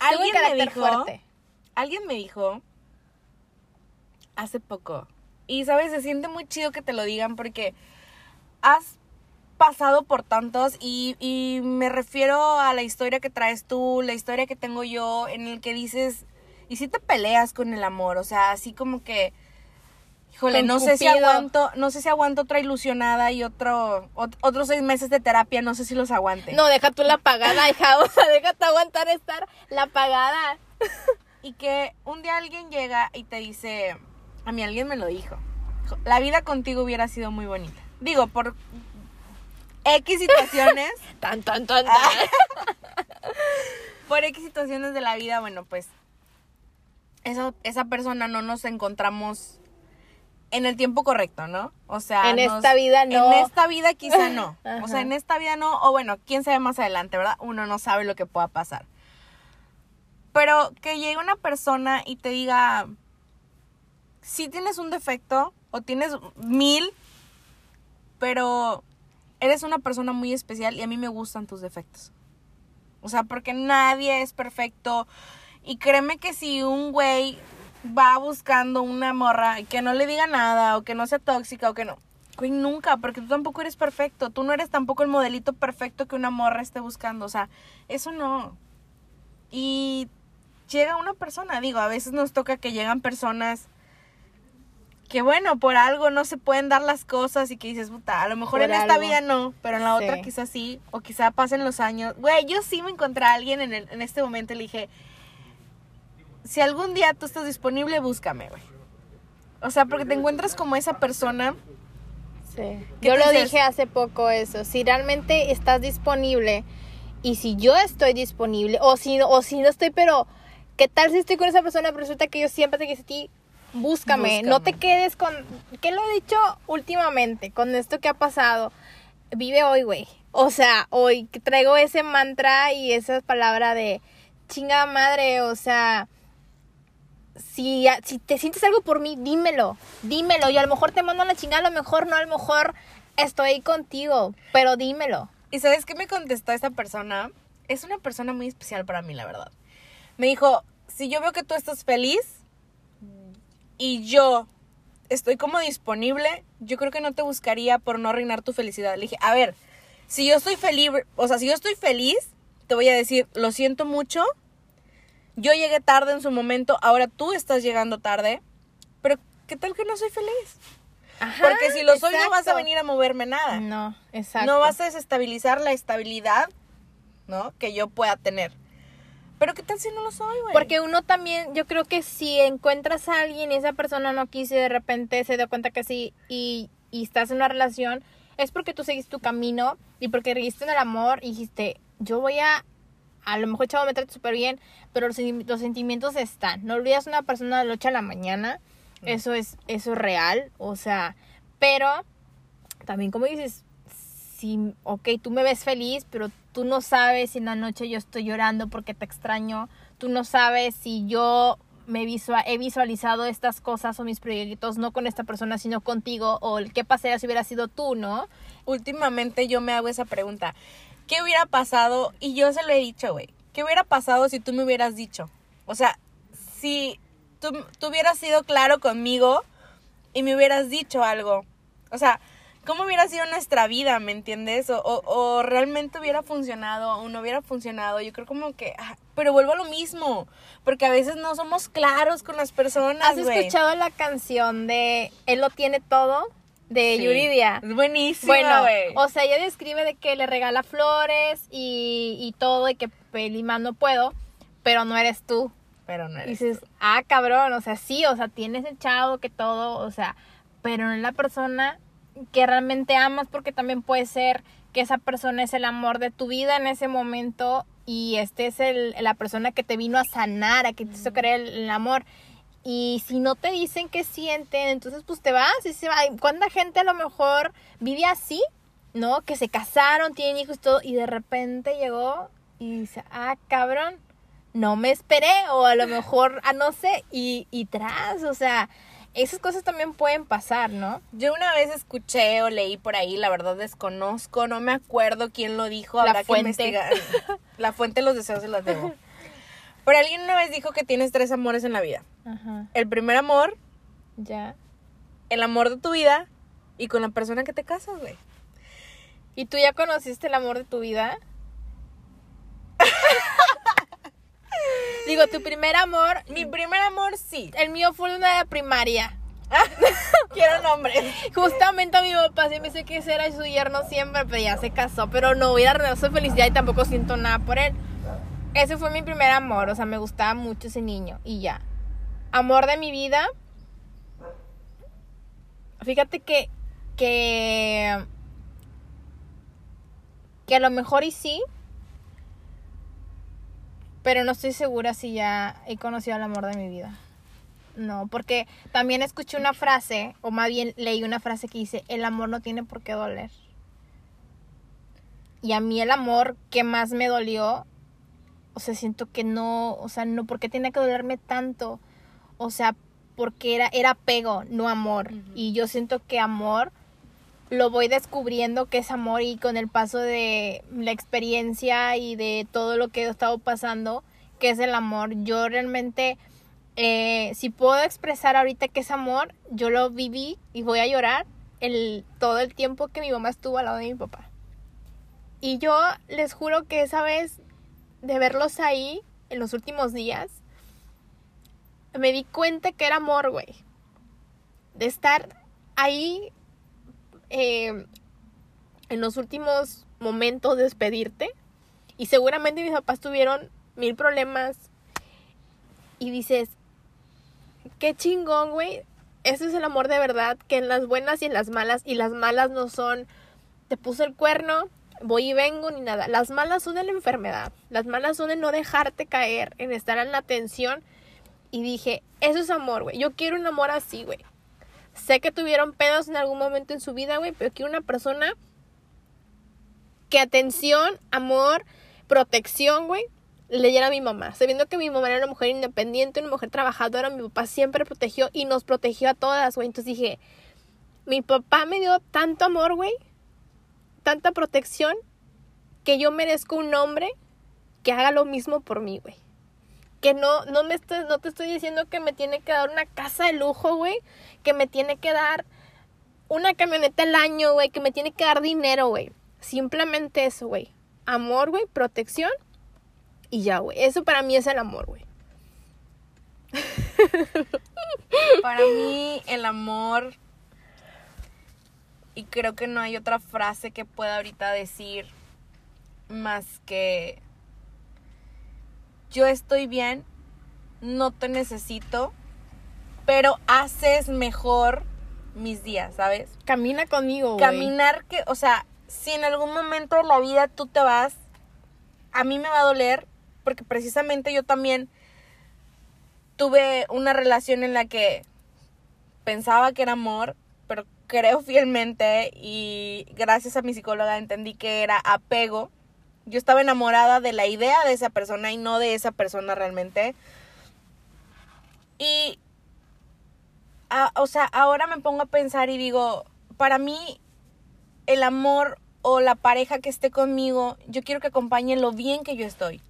Speaker 2: alguien me dijo,
Speaker 1: fuerte.
Speaker 2: alguien me dijo hace poco, y sabes, se siente muy chido que te lo digan porque has pasado por tantos y, y me refiero a la historia que traes tú, la historia que tengo yo, en el que dices, y si te peleas con el amor, o sea, así como que, híjole, no sé si aguanto, no sé si aguanto otra ilusionada y otro, ot- otros seis meses de terapia, no sé si los aguante.
Speaker 1: No, deja tú la pagada, hija. O sea, déjate aguantar estar la pagada.
Speaker 2: Y que un día alguien llega y te dice, a mí alguien me lo dijo, dijo, la vida contigo hubiera sido muy bonita. Digo, por X situaciones,
Speaker 1: Tan, tan, tan, tan.
Speaker 2: Ah. por X situaciones de la vida, bueno, pues esa, esa persona no nos encontramos en el tiempo correcto, ¿no? O sea,
Speaker 1: En
Speaker 2: nos-
Speaker 1: esta vida no.
Speaker 2: En esta vida quizá no.
Speaker 1: Ajá.
Speaker 2: O sea, en esta vida no, o bueno, quién sabe más adelante, ¿verdad? Uno no sabe lo que pueda pasar. Pero que llegue una persona y te diga, si tienes un defecto o tienes mil, pero eres una persona muy especial y a mí me gustan tus defectos. O sea, porque nadie es perfecto. Y créeme que si un güey va buscando una morra y que no le diga nada o que no sea tóxica o que no. Güey, nunca, porque tú tampoco eres perfecto. Tú no eres tampoco el modelito perfecto que una morra esté buscando. O sea, eso no. Y llega una persona, digo, a veces nos toca que llegan personas que bueno, por algo no se pueden dar las cosas y que dices, puta, a lo mejor
Speaker 1: Por
Speaker 2: en esta vida no, pero en la otra quizás sí, o quizá pasen los años. Güey, yo sí me encontré a alguien en, el- en este momento y le dije, si algún día tú estás disponible, búscame, güey. O sea, porque te encuentras como esa persona.
Speaker 1: Sí.
Speaker 2: ¿Qué
Speaker 1: Yo lo
Speaker 2: dices?
Speaker 1: dije hace poco eso. Si realmente estás disponible y si yo estoy disponible o si, o si no estoy, pero ¿qué tal si estoy con esa persona? Pero resulta que yo siempre te quise a ti. Búscame. no te quedes con... ¿Qué lo he dicho últimamente con esto que ha pasado? Vive hoy, güey. O sea, hoy que traigo ese mantra y esa palabra de chinga madre, o sea, si, si te sientes algo por mí, dímelo, dímelo. Y a lo mejor te mando a la chingada, a lo mejor no, a lo mejor estoy contigo, pero dímelo.
Speaker 2: ¿Y sabes qué me contestó esa persona? Es una persona muy especial para mí, la verdad. Me dijo, si yo veo que tú estás feliz y yo estoy como disponible, yo creo que no te buscaría por no arruinar tu felicidad. Le dije, a ver, si yo estoy feliz, o sea, si yo estoy feliz, te voy a decir, lo siento mucho, yo llegué tarde en su momento, ahora tú estás llegando tarde, pero ¿qué tal que no soy feliz? Porque si lo soy no vas a
Speaker 1: exacto.
Speaker 2: venir a moverme nada.
Speaker 1: No, exacto.
Speaker 2: No vas a desestabilizar la estabilidad, ¿no? Que yo pueda tener. Pero ¿qué tal si no lo soy, güey?
Speaker 1: Porque uno también, yo creo que si encuentras a alguien y esa persona no quiso y de repente se dio cuenta que sí y, y estás en una relación, es porque tú seguiste tu camino y porque reíste en el amor y dijiste, yo voy a, a lo mejor chavo me trata súper bien, pero los, los sentimientos están. No olvidas una persona de la noche a la mañana, eso es, eso es real, o sea, pero también como dices, si, ok, tú me ves feliz, pero tú no sabes si en la noche yo estoy llorando porque te extraño, tú no sabes si yo me visua- he visualizado estas cosas o mis proyectos no con esta persona, sino contigo, o el qué pasaría si hubiera sido tú, ¿no?
Speaker 2: Últimamente yo me hago esa pregunta. ¿Qué hubiera pasado? Y yo se lo he dicho, güey. ¿Qué hubiera pasado si tú me hubieras dicho? O sea, si tú, tú hubieras sido claro conmigo y me hubieras dicho algo. O sea, ¿cómo hubiera sido nuestra vida, me entiendes? O, o, o realmente hubiera funcionado o no hubiera funcionado. Yo creo como que... ah, pero vuelvo a lo mismo. Porque a veces no somos claros con las personas,
Speaker 1: ¿Has escuchado la canción de Él lo tiene todo? De
Speaker 2: Sí.
Speaker 1: Yuridia.
Speaker 2: Es buenísima,
Speaker 1: Bueno,
Speaker 2: güey.
Speaker 1: o sea, ella describe de que le regala flores y, y todo y que Pelima no puedo, pero no eres tú.
Speaker 2: Pero no
Speaker 1: Y
Speaker 2: eres
Speaker 1: dices,
Speaker 2: tú.
Speaker 1: ah, cabrón, o sea, sí, o sea, tienes el chavo que todo, o sea, pero no es la persona que realmente amas porque también puede ser que esa persona es el amor de tu vida en ese momento y este es el, la persona que te vino a sanar, a que te hizo creer el, el amor. Y si no te dicen qué sienten, entonces pues te vas y se va. ¿Cuánta gente a lo mejor vive así? ¿No? Que se casaron, tienen hijos y todo, y de repente llegó y dice, ah, cabrón, no me esperé, o a lo mejor, ah, no sé, y, y tras, o sea, esas cosas también pueden pasar, ¿no?
Speaker 2: Yo una vez escuché o leí por ahí, la verdad desconozco, no me acuerdo quién lo dijo, habrá
Speaker 1: La
Speaker 2: que
Speaker 1: fuente.
Speaker 2: investigar. La fuente de los deseos se las debo. Pero alguien una vez dijo que tienes tres amores en la vida.
Speaker 1: Ajá,
Speaker 2: El primer amor,
Speaker 1: ya.
Speaker 2: el amor de tu vida y con la persona que te casas, güey.
Speaker 1: ¿Y tú ya conociste el amor de tu vida? Digo, tu primer amor,
Speaker 2: Mi primer amor sí.
Speaker 1: el mío fue una de primaria.
Speaker 2: Quiero nombres.
Speaker 1: Justamente a mi papá sí me dice que ese era su yerno siempre, pero ya se casó. Pero no voy a dar su felicidad y tampoco siento nada por él. Ese fue mi primer amor, o sea, me gustaba mucho ese niño y ya. Amor de mi vida. Fíjate que, que, que a lo mejor y sí, pero no estoy segura si ya he conocido al amor de mi vida. No, porque también escuché una frase, o más bien leí una frase que dice, el amor no tiene por qué doler. Y a mí el amor que más me dolió, o sea, siento que no, o sea, no, ¿por qué tenía que dolerme tanto? O sea, porque era, era apego, no amor. Y yo siento que amor lo voy descubriendo que es amor y con el paso de la experiencia y de todo lo que he estado pasando, que es el amor. Yo realmente, eh, si puedo expresar ahorita que es amor, yo lo viví y voy a llorar el, todo el tiempo que mi mamá estuvo al lado de mi papá. Y yo les juro que esa vez de verlos ahí en los últimos días, me di cuenta que era amor, güey. De estar ahí eh, en los últimos momentos de despedirte. Y seguramente mis papás tuvieron mil problemas. Y dices, qué chingón, güey. Ese es el amor de verdad, que en las buenas y en las malas, y las malas no son, te puse el cuerno, voy y vengo, ni nada. Las malas son de la enfermedad, las malas son de no dejarte caer, en estar en la tensión. Y dije, eso es amor, güey. Yo quiero un amor así, güey. Sé que tuvieron pedos en algún momento en su vida, güey, pero quiero una persona que atención, amor, protección, güey, le diera a mi mamá. Sabiendo que mi mamá era una mujer independiente, una mujer trabajadora, mi papá siempre protegió y nos protegió a todas, güey. Entonces dije, mi papá me dio tanto amor, güey, tanta protección, que yo merezco un hombre que haga lo mismo por mí, güey. Que no, no me estoy, no te estoy diciendo que me tiene que dar una casa de lujo, güey. Que me tiene que dar una camioneta al año, güey. Que me tiene que dar dinero, güey. Simplemente eso, güey. Amor, güey, protección. Y ya, güey. Eso para mí es el amor, güey.
Speaker 2: Para mí el amor y creo que no hay otra frase que pueda ahorita decir más que yo estoy bien, no te necesito, pero haces mejor mis días, ¿sabes?
Speaker 1: Camina conmigo.
Speaker 2: Caminar que, o sea, si en algún momento de la vida tú te vas, a mí me va a doler porque precisamente yo también tuve una relación en la que pensaba que era amor, pero creo fielmente y gracias a mi psicóloga entendí que era apego. Yo estaba enamorada de la idea de esa persona y no de esa persona realmente. Y, o sea, ahora me pongo a pensar y digo, para mí el amor o la pareja que esté conmigo, yo quiero que acompañe lo bien que yo estoy.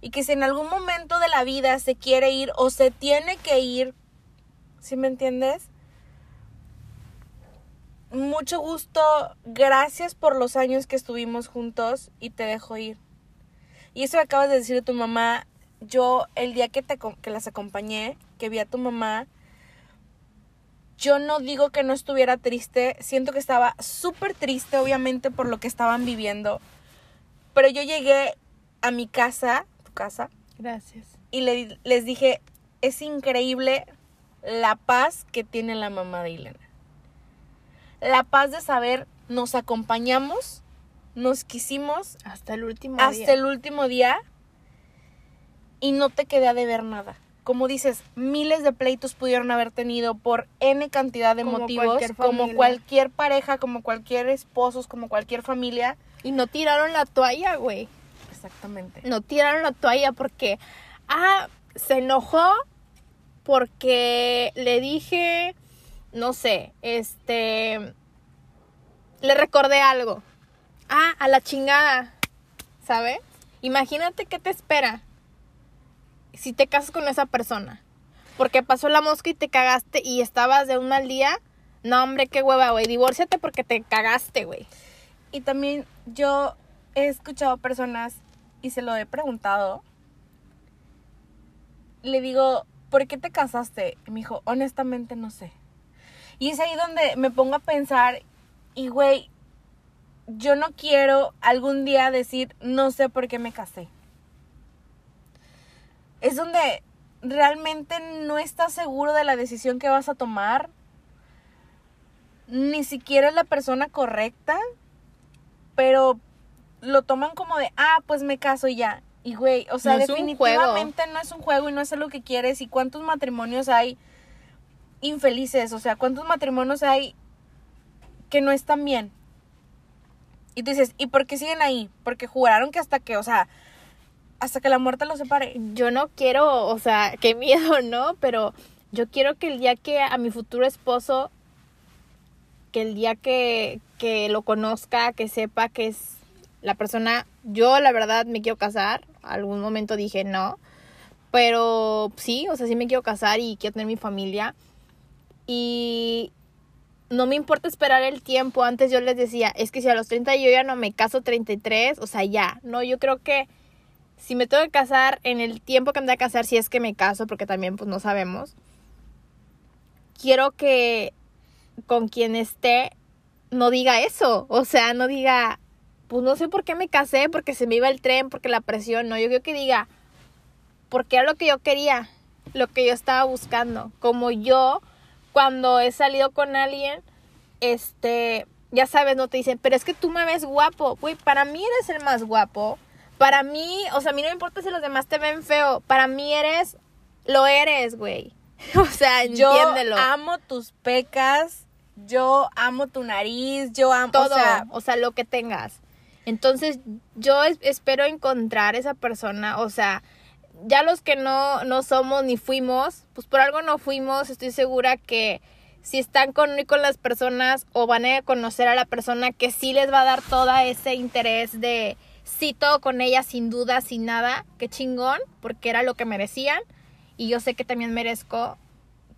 Speaker 2: Y que si en algún momento de la vida se quiere ir o se tiene que ir, ¿sí me entiendes? Mucho gusto, gracias por los años que estuvimos juntos y te dejo ir. Y eso acabas de decir de tu mamá, yo el día que, te, que las acompañé, que vi a tu mamá, yo no digo que no estuviera triste, siento que estaba súper triste, obviamente, por lo que estaban viviendo. Pero yo llegué a mi casa, tu casa,
Speaker 1: Gracias.
Speaker 2: y le- les dije, es increíble la paz que tiene la mamá de Elena. La paz de saber, nos acompañamos nos quisimos
Speaker 1: Hasta el último
Speaker 2: hasta
Speaker 1: día.
Speaker 2: el último día y no te quedé a deber nada. Como dices, miles de pleitos pudieron haber tenido por N cantidad de
Speaker 1: Como
Speaker 2: motivos,
Speaker 1: cualquier
Speaker 2: como cualquier pareja, como cualquier esposos, como cualquier familia.
Speaker 1: Y no tiraron la toalla, güey.
Speaker 2: Exactamente.
Speaker 1: No tiraron la toalla porque, ah, se enojó porque le dije, no sé, este, le recordé algo. Ah, a la chingada, ¿sabes? Imagínate qué te espera si te casas con esa persona. Porque pasó la mosca y te cagaste y estabas de un mal día. No, hombre, qué hueva, güey. Divórciate porque te cagaste, güey.
Speaker 2: Y también yo he escuchado personas y se lo he preguntado. Le digo, ¿por qué te casaste? Y me dijo, honestamente no sé. Y es ahí donde me pongo a pensar, y güey, yo no quiero algún día decir, no sé por qué me casé. Es donde realmente no estás seguro de la decisión que vas a tomar. Ni siquiera es la persona correcta pero lo toman como de, ah, pues me caso y ya. Y güey, o sea,
Speaker 1: No
Speaker 2: definitivamente no es un juego y no es algo que quieres. ¿Y cuántos matrimonios hay infelices? O sea, ¿cuántos matrimonios hay que no están bien? Y tú dices, ¿y por qué siguen ahí? Porque juraron que hasta que, o sea, hasta que la muerte los separe.
Speaker 1: yo no quiero, o sea, qué miedo, ¿no? Pero yo quiero que el día que a mi futuro esposo, que el día que, que lo conozca, que sepa que es la persona, yo la verdad me quiero casar, algún momento dije no, pero sí, o sea, sí me quiero casar y quiero tener mi familia. Y no me importa esperar el tiempo. Antes yo les decía, es que si a los 30 yo ya no me caso 33, o sea, ya. No, yo creo que si me tengo que casar en el tiempo que me tenga que casar, si es que me caso, porque también pues no sabemos. Quiero que con quien esté no diga eso. O sea, no diga, pues no sé por qué me casé, porque se me iba el tren, porque la presión. No, yo quiero que diga, porque era lo que yo quería, lo que yo estaba buscando. Como yo, cuando he salido con alguien, este, ya sabes, no te dicen, pero es que tú me ves guapo. Güey, para mí eres el más guapo. Para mí, o sea, a mí no me importa si los demás te ven feo. Para mí eres, lo eres, güey. O sea,
Speaker 2: Yo
Speaker 1: entiéndelo.
Speaker 2: amo tus pecas, yo amo tu nariz, yo amo,
Speaker 1: todo,
Speaker 2: o sea,
Speaker 1: lo que tengas. Entonces, yo es- espero encontrar esa persona, o sea, ya los que no, no somos ni fuimos, pues por algo no fuimos, estoy segura que si están con, con las personas o van a conocer a la persona que sí les va a dar todo ese interés de sí todo con ella sin duda, sin nada, qué chingón, porque era lo que merecían y yo sé que también merezco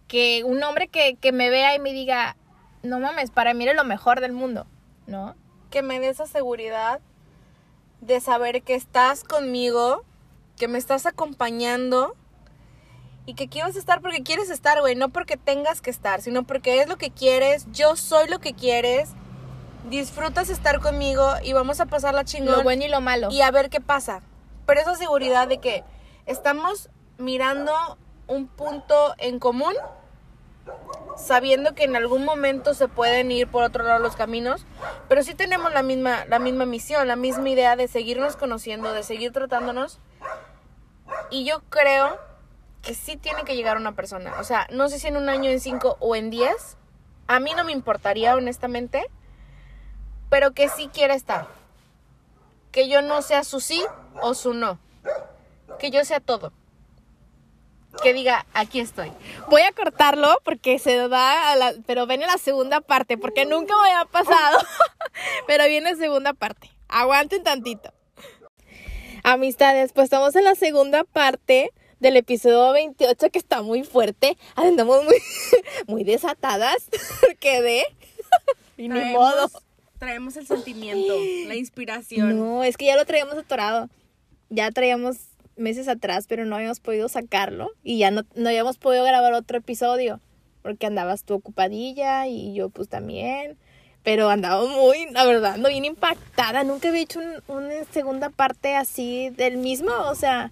Speaker 1: que un hombre que, que me vea y me diga, no mames, para mí eres lo mejor del mundo, ¿no?
Speaker 2: que me dé esa seguridad de saber que estás conmigo, que me estás acompañando y que quieres estar porque quieres estar, güey, no porque tengas que estar, sino porque es lo que quieres, yo soy lo que quieres, disfrutas estar conmigo y vamos a pasarla chingón
Speaker 1: Lo bueno y lo malo.
Speaker 2: y a ver qué pasa. Pero esa seguridad de que estamos mirando un punto en común, sabiendo que en algún momento se pueden ir por otro lado los caminos, pero sí tenemos la misma, la misma misión, la misma idea de seguirnos conociendo, de seguir tratándonos. Y yo creo que sí tiene que llegar una persona. O sea, no sé si en un año, en cinco o en diez. A mí no me importaría, honestamente. Pero que sí quiera estar. Que yo no sea su sí o su no. Que yo sea todo. Que diga, aquí estoy.
Speaker 1: Voy a cortarlo porque se da a la, pero viene la segunda parte, porque nunca me había pasado. pero viene segunda parte. Aguanten tantito. Amistades, pues estamos en la segunda parte del episodio 28 que está muy fuerte. Andamos muy, muy desatadas. Quedé. y ni modo.
Speaker 2: traemos el sentimiento, la inspiración.
Speaker 1: No, es que ya lo traíamos atorado. Ya traíamos meses atrás, pero no habíamos podido sacarlo. Y ya no, no habíamos podido grabar otro episodio. Porque andabas tú ocupadilla y yo pues también. Pero andaba muy, la verdad, ando bien impactada. Nunca había hecho un- una segunda parte así del mismo. O sea,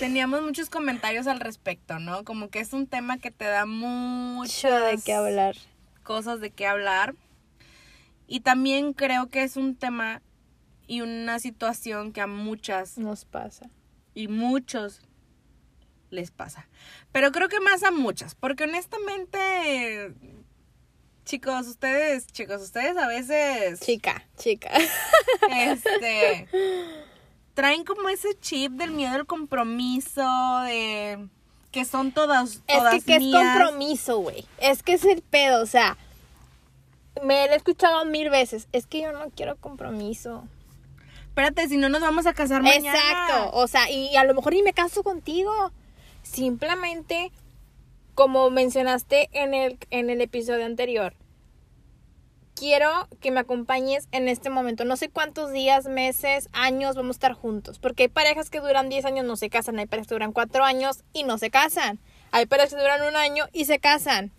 Speaker 2: Teníamos muchos comentarios al respecto, ¿no? Como que es un tema que te da mucho
Speaker 1: mucho de qué hablar.
Speaker 2: cosas de qué hablar. Y también creo que es un tema y una situación que a muchas
Speaker 1: nos pasa.
Speaker 2: Y muchos les pasa. Pero creo que más a muchas, porque honestamente, chicos, ustedes, chicos, ustedes a veces...
Speaker 1: Chica, chica.
Speaker 2: Este... traen como ese chip del miedo al compromiso, de que son todas, todas
Speaker 1: Es que, ¿qué es compromiso, güey? Es que es el pedo, o sea, me lo he escuchado mil veces, es que yo no quiero compromiso.
Speaker 2: Espérate, si no nos vamos a casar mañana.
Speaker 1: Exacto, o sea, y a lo mejor ni me caso contigo. Simplemente, como mencionaste en el, en el episodio anterior, quiero que me acompañes en este momento. No sé cuántos días, meses, años vamos a estar juntos. Porque hay parejas que duran 10 años, no se casan. Hay parejas que duran 4 años y no se casan. Hay parejas que duran un año y se casan.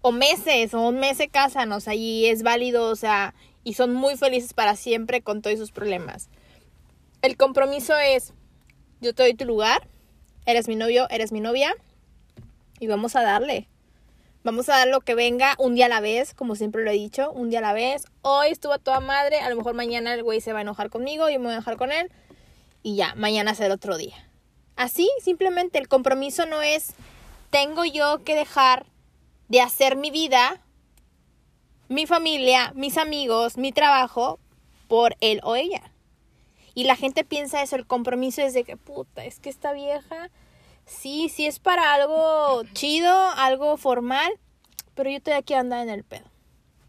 Speaker 1: O meses, o un mes se casan. O sea, y es válido, o sea, y son muy felices para siempre con todos sus problemas. El compromiso es, yo te doy tu lugar, eres mi novio, eres mi novia, y vamos a darle. Vamos a dar lo que venga un día a la vez, como siempre lo he dicho, un día a la vez. Hoy estuvo a toda madre, a lo mejor mañana el güey se va a enojar conmigo, yo me voy a enojar con él y ya, mañana será otro día. Así, simplemente el compromiso no es tengo yo que dejar de hacer mi vida, mi familia, mis amigos, mi trabajo por él o ella. Y la gente piensa eso, el compromiso es de que puta, es que esta vieja Sí, sí es para algo chido, algo formal, pero yo estoy aquí a andar en el pedo.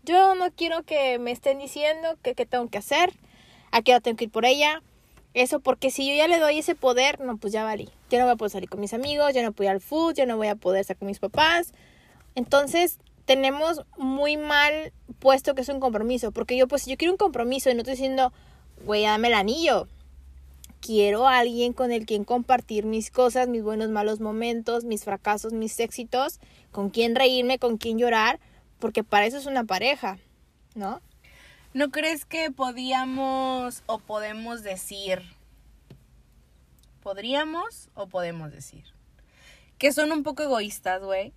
Speaker 1: Yo no quiero que me estén diciendo que qué tengo que hacer, a qué hora tengo que ir por ella. Eso porque si yo ya le doy ese poder, no, pues ya valí. Yo no voy a poder salir con mis amigos, ya no voy al food, ya no voy a poder estar con mis papás. Entonces, tenemos muy mal puesto que es un compromiso. Porque yo, pues, si yo quiero un compromiso y no estoy diciendo, güey, dame el anillo quiero a alguien con el quien compartir mis cosas, mis buenos, malos momentos, mis fracasos, mis éxitos, con quien reírme, con quien llorar, porque para eso es una pareja, ¿no?
Speaker 2: ¿No crees que podíamos o podemos decir, podríamos o podemos decir, que son un poco egoístas, güey?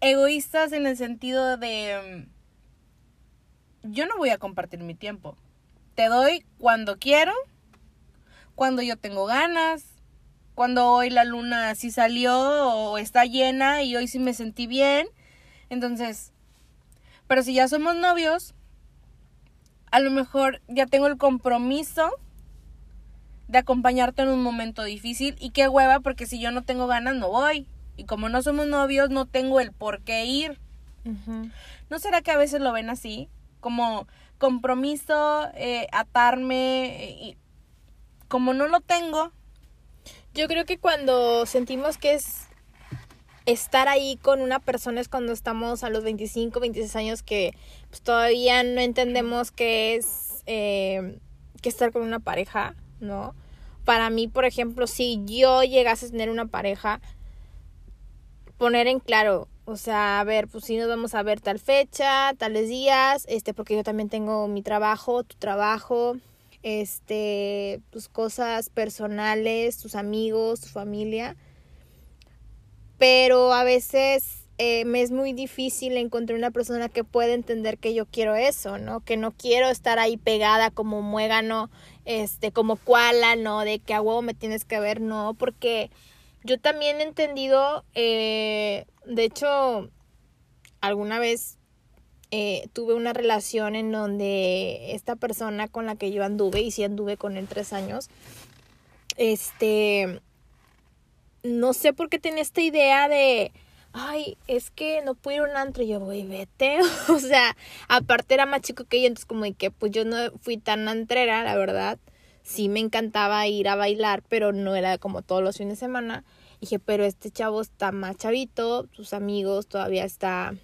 Speaker 2: Egoístas en el sentido de, mm, yo no voy a compartir mi tiempo. Te doy cuando quiero cuando yo tengo ganas, cuando hoy la luna sí salió o está llena y hoy sí me sentí bien. Entonces, pero si ya somos novios, a lo mejor ya tengo el compromiso de acompañarte en un momento difícil y qué hueva porque si yo no tengo ganas no voy. Y como no somos novios no tengo el por qué ir. ¿No será que a veces lo ven así? Como compromiso, eh, atarme, y como no lo tengo.
Speaker 1: Yo creo que cuando sentimos que es estar ahí con una persona es cuando estamos a los 25, 26 años que pues, todavía no entendemos qué es eh, que estar con una pareja, ¿no? Para mí, por ejemplo, si yo llegase a tener una pareja, poner en claro, o sea, a ver, pues si nos vamos a ver tal fecha, tales días, este, porque yo también tengo mi trabajo, tu trabajo, este, tus cosas personales, tus amigos, tu familia. Pero a veces eh, me es muy difícil encontrar una persona que pueda entender que yo quiero eso, ¿no? Que no quiero estar ahí pegada como muégano, este, como koala, ¿no? De que a huevo me tienes que ver, no, porque yo también he entendido, eh, de hecho, alguna vez eh, tuve una relación en donde esta persona con la que yo anduve, y sí anduve con él tres años, este, no sé por qué tenía esta idea de, ay, es que no puedo ir a un antro, y yo voy, vete, o sea, aparte era más chico que yo, entonces como que pues yo no fui tan antrera, la verdad, sí me encantaba ir a bailar, pero no era como todos los fines de semana, dije, pero este chavo está más chavito, sus amigos todavía está,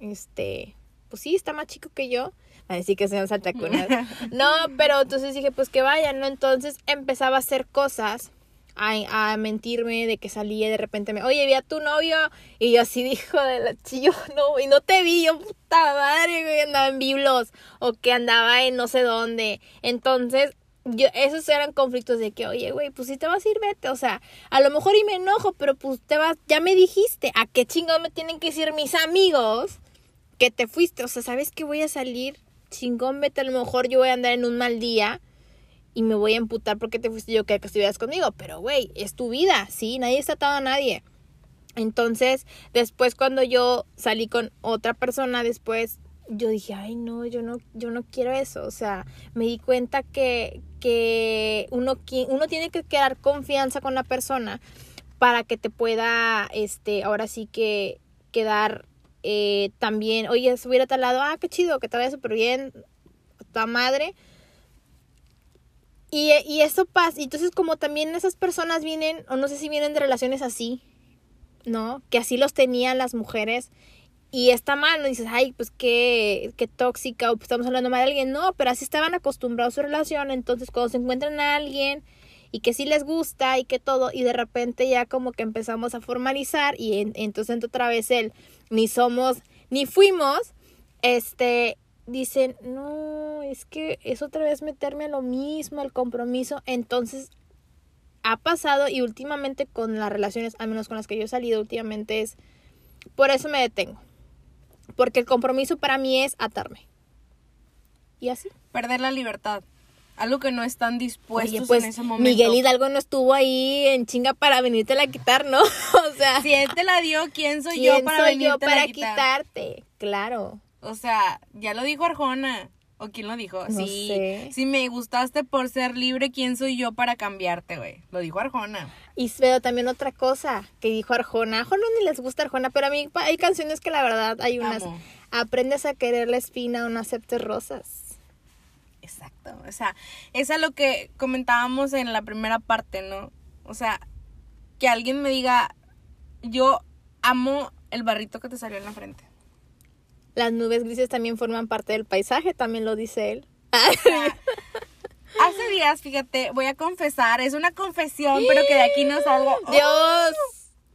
Speaker 1: este, pues sí, está más chico que yo. A decir que sean saltacunas. No, pero entonces dije, pues que vayan, ¿no? Entonces empezaba a hacer cosas, a, a mentirme de que salía y de repente me, oye, vi a tu novio. Y yo así dijo de la chillo, no, y no te vi, yo puta madre, güey, andaba en biblos o que andaba en no sé dónde. Entonces, yo, esos eran conflictos de que, oye, güey, pues si te vas a ir, vete. O sea, a lo mejor y me enojo, pero pues te vas, ya me dijiste, ¿a qué chingón me tienen que decir mis amigos? Que te fuiste, o sea, sabes que voy a salir chingón, vete, a lo mejor yo voy a andar en un mal día y me voy a emputar porque te fuiste yo que, que estuvieras conmigo, pero güey, es tu vida, ¿sí? Nadie está atado a nadie. Entonces, después cuando yo salí con otra persona, después yo dije, ay no, yo no, yo no quiero eso. O sea, me di cuenta que, que uno, uno tiene que quedar confianza con la persona para que te pueda, este, ahora sí que quedar eh, también, oye, subir a tal lado, ah, qué chido, que te vaya súper bien, tu madre. Y, y eso pasa, entonces como también esas personas vienen, o no sé si vienen de relaciones así, ¿no? Que así los tenían las mujeres y está mal, no dices, ay, pues qué, qué tóxica, o pues estamos hablando mal de alguien, no, pero así estaban acostumbrados a su relación, entonces cuando se encuentran a alguien y que sí les gusta y que todo, y de repente ya como que empezamos a formalizar y entonces otra vez él, ni somos, ni fuimos, este, dicen, no, es que es otra vez meterme a lo mismo, al compromiso, entonces ha pasado y últimamente con las relaciones, al menos con las que yo he salido últimamente es, por eso me detengo porque el compromiso para mí es atarme. Y así.
Speaker 2: Perder la libertad. Algo que no están dispuestos
Speaker 1: pues,
Speaker 2: en ese momento.
Speaker 1: Miguel Hidalgo no estuvo ahí en chinga para venirte a quitar, ¿no? o sea.
Speaker 2: Si él te la dio, ¿quién soy yo para soy yo para
Speaker 1: quitarte? Claro.
Speaker 2: O sea, ya lo dijo Arjona. ¿O quién lo dijo? sí, Si me gustaste por ser libre, ¿quién soy yo para cambiarte, güey? Lo dijo Arjona.
Speaker 1: Y veo también otra cosa que dijo Arjona. Arjona ni les gusta Arjona, pero a mí hay canciones que la verdad hay unas. Aprendes a querer la espina o no aceptes rosas.
Speaker 2: Exacto. O sea, es a lo que comentábamos en la primera parte, ¿no? O sea, que alguien me diga, yo amo el barrito que te salió en la frente.
Speaker 1: Las nubes grises también forman parte del paisaje, también lo dice él.
Speaker 2: Hace días, fíjate, voy a confesar, es una confesión, pero que de aquí no salga.
Speaker 1: Dios,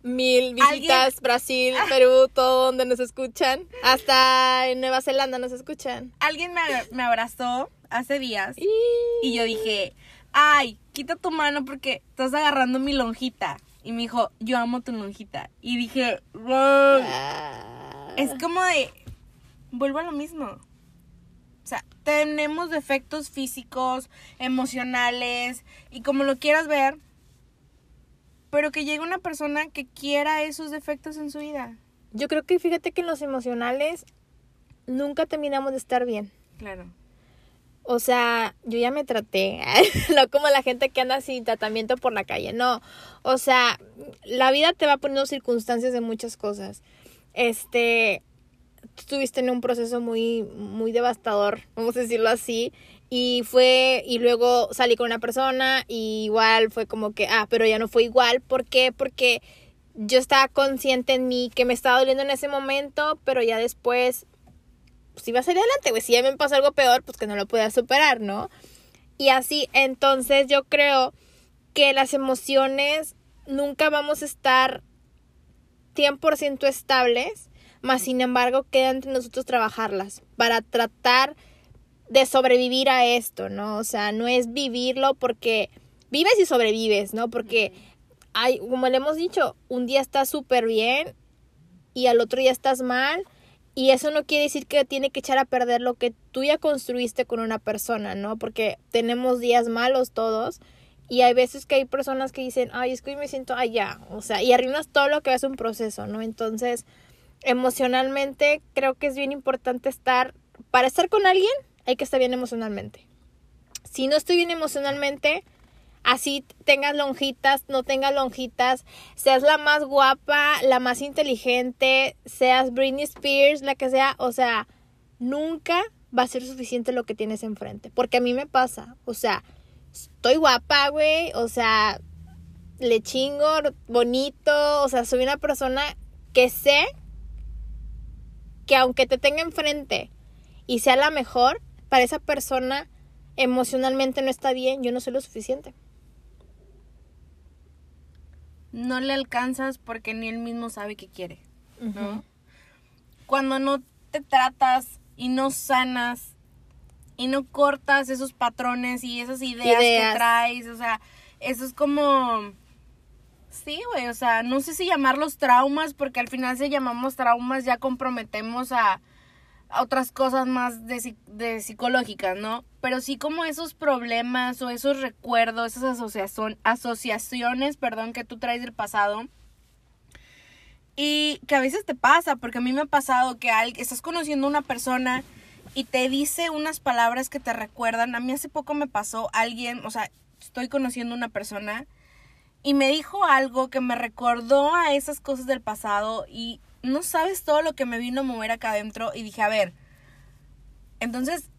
Speaker 1: mil visitas, Brasil, Perú, todo donde nos escuchan. Hasta en Nueva Zelanda nos escuchan.
Speaker 2: Alguien me, abrazó hace días y yo dije, ay, quita tu mano porque estás agarrando mi lonjita. Y me dijo, yo amo tu lonjita. Y dije, wow. Ah. Es como de, vuelvo a lo mismo. O sea, tenemos defectos físicos, emocionales y como lo quieras ver, pero que llegue una persona que quiera esos defectos en su vida.
Speaker 1: Yo creo que fíjate que en los emocionales nunca terminamos de estar bien.
Speaker 2: Claro.
Speaker 1: O sea, yo ya me traté, no como la gente que anda sin tratamiento por la calle, no. O sea, la vida te va poniendo circunstancias de muchas cosas. Este, estuviste en un proceso muy, muy devastador, vamos a decirlo así, y fue, y luego salí con una persona, y igual fue como que, ah, pero ya no fue igual, ¿por qué? Porque yo estaba consciente en mí que me estaba doliendo en ese momento, pero ya después, pues iba a salir adelante, pues si ya me pasó algo peor, pues que no lo pueda superar, ¿no? Y así, entonces yo creo que las emociones nunca vamos a estar 100% estables, más sin embargo queda entre nosotros trabajarlas para tratar de sobrevivir a esto, ¿no? O sea, no es vivirlo porque vives y sobrevives, ¿no? Porque hay, como le hemos dicho, un día estás súper bien y al otro día estás mal y eso no quiere decir que tiene que echar a perder lo que tú ya construiste con una persona, ¿no? Porque tenemos días malos todos y hay veces que hay personas que dicen, ay, es que hoy me siento allá, o sea, y arruinas todo lo que es un proceso, ¿no? Entonces, emocionalmente creo que es bien importante estar, para estar con alguien hay que estar bien emocionalmente. Si no estoy bien emocionalmente, así tengas lonjitas, no tengas lonjitas, seas la más guapa, la más inteligente, seas Britney Spears, la que sea, o sea, nunca va a ser suficiente lo que tienes enfrente. Porque a mí me pasa, o sea, estoy guapa, güey, o sea, le chingo, bonito, o sea, soy una persona que sé que aunque te tenga enfrente y sea la mejor, para esa persona emocionalmente no está bien, yo no soy lo suficiente.
Speaker 2: No le alcanzas porque ni él mismo sabe qué quiere, ¿no? Cuando no te tratas y no sanas y no cortas esos patrones y esas ideas, ideas. que traes, o sea, eso es como Sí, güey, o sea, no sé si llamarlos traumas, porque al final si llamamos traumas ya comprometemos a, otras cosas más de, de psicológicas, ¿no? Pero sí como esos problemas o esos recuerdos, esas asociación, asociaciones, perdón, que tú traes del pasado. Y que a veces te pasa, porque a mí me ha pasado que estás conociendo a una persona y te dice unas palabras que te recuerdan. A mí hace poco me pasó alguien, o sea, estoy conociendo a una persona y me dijo algo que me recordó a esas cosas del pasado y no sabes todo lo que me vino a mover acá adentro y dije, a ver, entonces,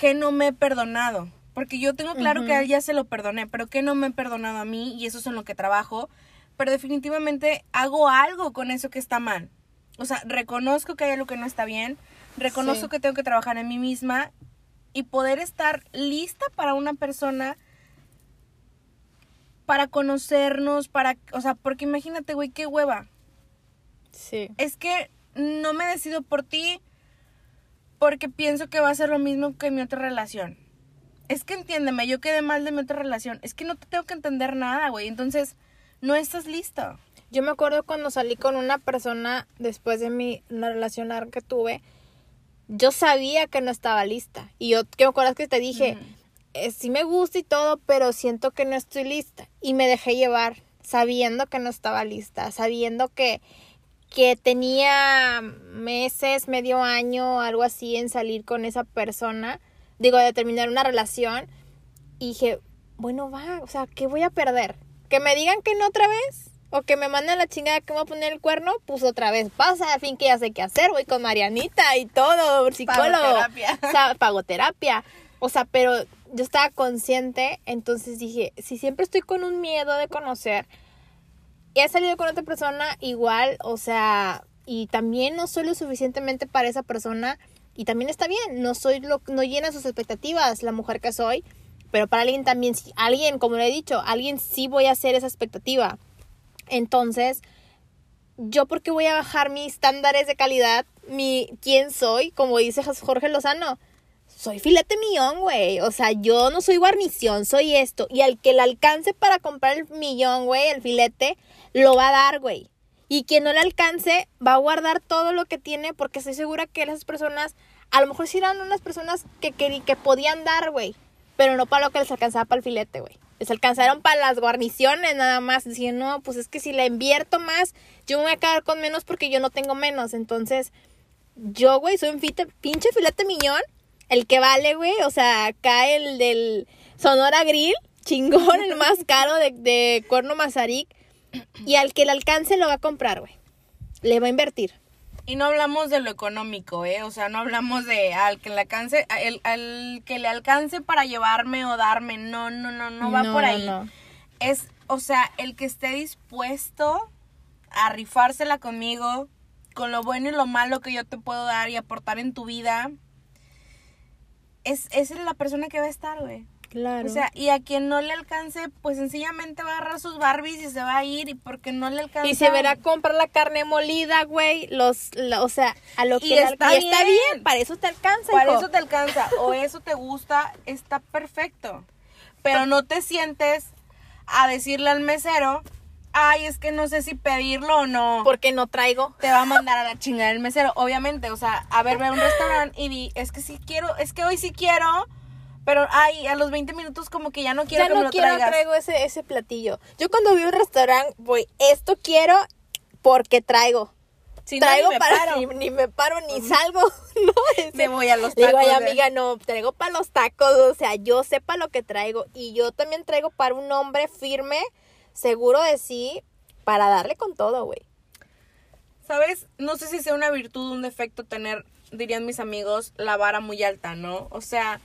Speaker 2: ¿qué no me he perdonado? Porque yo tengo claro que a él ya se lo perdoné, pero ¿qué no me he perdonado a mí? Y eso es en lo que trabajo. Pero definitivamente hago algo con eso que está mal. O sea, reconozco que hay algo que no está bien, reconozco que tengo que trabajar en mí misma y poder estar lista para una persona para conocernos, para, o sea, porque imagínate, güey, qué hueva.
Speaker 1: Sí.
Speaker 2: Es que no me decido por ti porque pienso que va a ser lo mismo que mi otra relación. Es que entiéndeme, yo quedé mal de mi otra relación. Es que no te tengo que entender nada, güey. Entonces, no estás listo.
Speaker 1: Yo me acuerdo cuando salí con una persona después de mi una relación que tuve, yo sabía que no estaba lista. Y yo, ¿qué me acuerdas que te dije? Eh, sí me gusta y todo, pero siento que no estoy lista. Y me dejé llevar sabiendo que no estaba lista, sabiendo que, que tenía meses, medio año, algo así en salir con esa persona, digo, de terminar una relación. Y dije, bueno, va, o sea, ¿qué voy a perder? Que me digan que no otra vez. O que me manden la chingada que me voy a poner el cuerno, pues otra vez pasa, al fin que ya sé qué hacer, voy con Marianita y todo, psicólogo. Pagoterapia. O sea, pagoterapia. O sea, pero yo estaba consciente, entonces dije, si siempre estoy con un miedo de conocer, he salido con otra persona igual, o sea, y también no soy lo suficientemente para esa persona, y también está bien, no soy lo, no llena sus expectativas la mujer que soy, pero para alguien también, alguien, como le he dicho, alguien sí voy a hacer esa expectativa. Entonces, yo porque voy a bajar mis estándares de calidad, mi quién soy, como dice Jorge Lozano, soy filete millón, güey. O sea, yo no soy guarnición, soy esto. Y al que le alcance para comprar el millón, güey, el filete, lo va a dar, güey. Y quien no le alcance, va a guardar todo lo que tiene porque estoy segura que esas personas, a lo mejor sí eran unas personas que, que, que podían dar, güey. Pero no para lo que les alcanzaba para el filete, güey. Les alcanzaron para las guarniciones nada más. Decían, no, pues es que si le invierto más, yo me voy a quedar con menos porque yo no tengo menos. Entonces, yo, güey, soy un pinche filete millón el que vale, güey, o sea, acá el del Sonora Grill, chingón, el más caro de, de Cuerno Mazarik. Y al que le alcance lo va a comprar, güey. Le va a invertir.
Speaker 2: Y no hablamos de lo económico, ¿eh? O sea, no hablamos de al que le alcance, al, que le alcance para llevarme o darme. No, no, no, no va por ahí. Es, o sea, el que esté dispuesto a rifársela conmigo, con lo bueno y lo malo que yo te puedo dar y aportar en tu vida, es, esa es la persona que va a estar, güey.
Speaker 1: Claro.
Speaker 2: O sea, y a quien no le alcance, pues sencillamente va a agarrar sus Barbies y se va a ir y porque no le alcanza.
Speaker 1: Y se verá comprar la carne molida, güey, los, o sea, a lo que
Speaker 2: está, bien.
Speaker 1: está bien, para eso te alcanza.
Speaker 2: Para eso te alcanza, o eso te gusta, está perfecto. Pero no te sientes a decirle al mesero, ay, es que no sé si pedirlo o no.
Speaker 1: Porque no traigo.
Speaker 2: Te va a mandar a la chingada el mesero, obviamente. O sea, a ver, ve a un restaurante y di, es que sí quiero, es que hoy sí quiero, pero ay, a los 20 minutos como que ya no quiero
Speaker 1: ya no quiero, traigo ese, ese platillo. Yo cuando voy a un restaurante, voy, esto quiero porque traigo. Si traigo para ni, me paro ni salgo, no,
Speaker 2: me voy a los tacos.
Speaker 1: Digo, ay, amiga, no, traigo para los tacos, o sea, yo sé para lo que traigo y yo también traigo para un hombre firme seguro de sí para darle con todo, güey.
Speaker 2: ¿Sabes? No sé si sea una virtud o un defecto tener, dirían mis amigos, la vara muy alta, ¿no? O sea...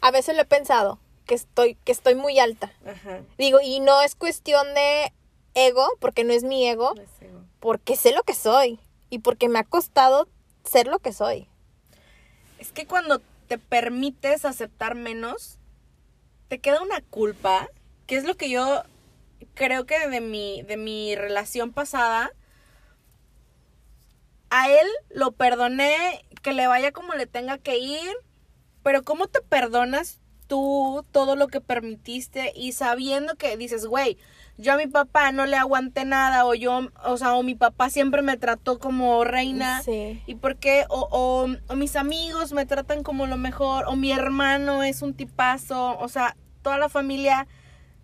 Speaker 1: A veces lo he pensado, que estoy, que estoy muy alta. Ajá. Digo, y no es cuestión de ego, porque no es mi ego, ego, porque sé lo que soy y porque me ha costado ser lo que soy.
Speaker 2: Es que cuando te permites aceptar menos, te queda una culpa, que es lo que yo creo que de mi, de mi relación pasada, a él lo perdoné, que le vaya como le tenga que ir, pero ¿cómo te perdonas tú todo lo que permitiste y sabiendo que dices, güey, yo a mi papá no le aguanté nada o yo, o sea, o mi papá siempre me trató como reina
Speaker 1: Sí.
Speaker 2: y por qué o, o, o mis amigos me tratan como lo mejor o mi hermano es un tipazo, o sea, toda la familia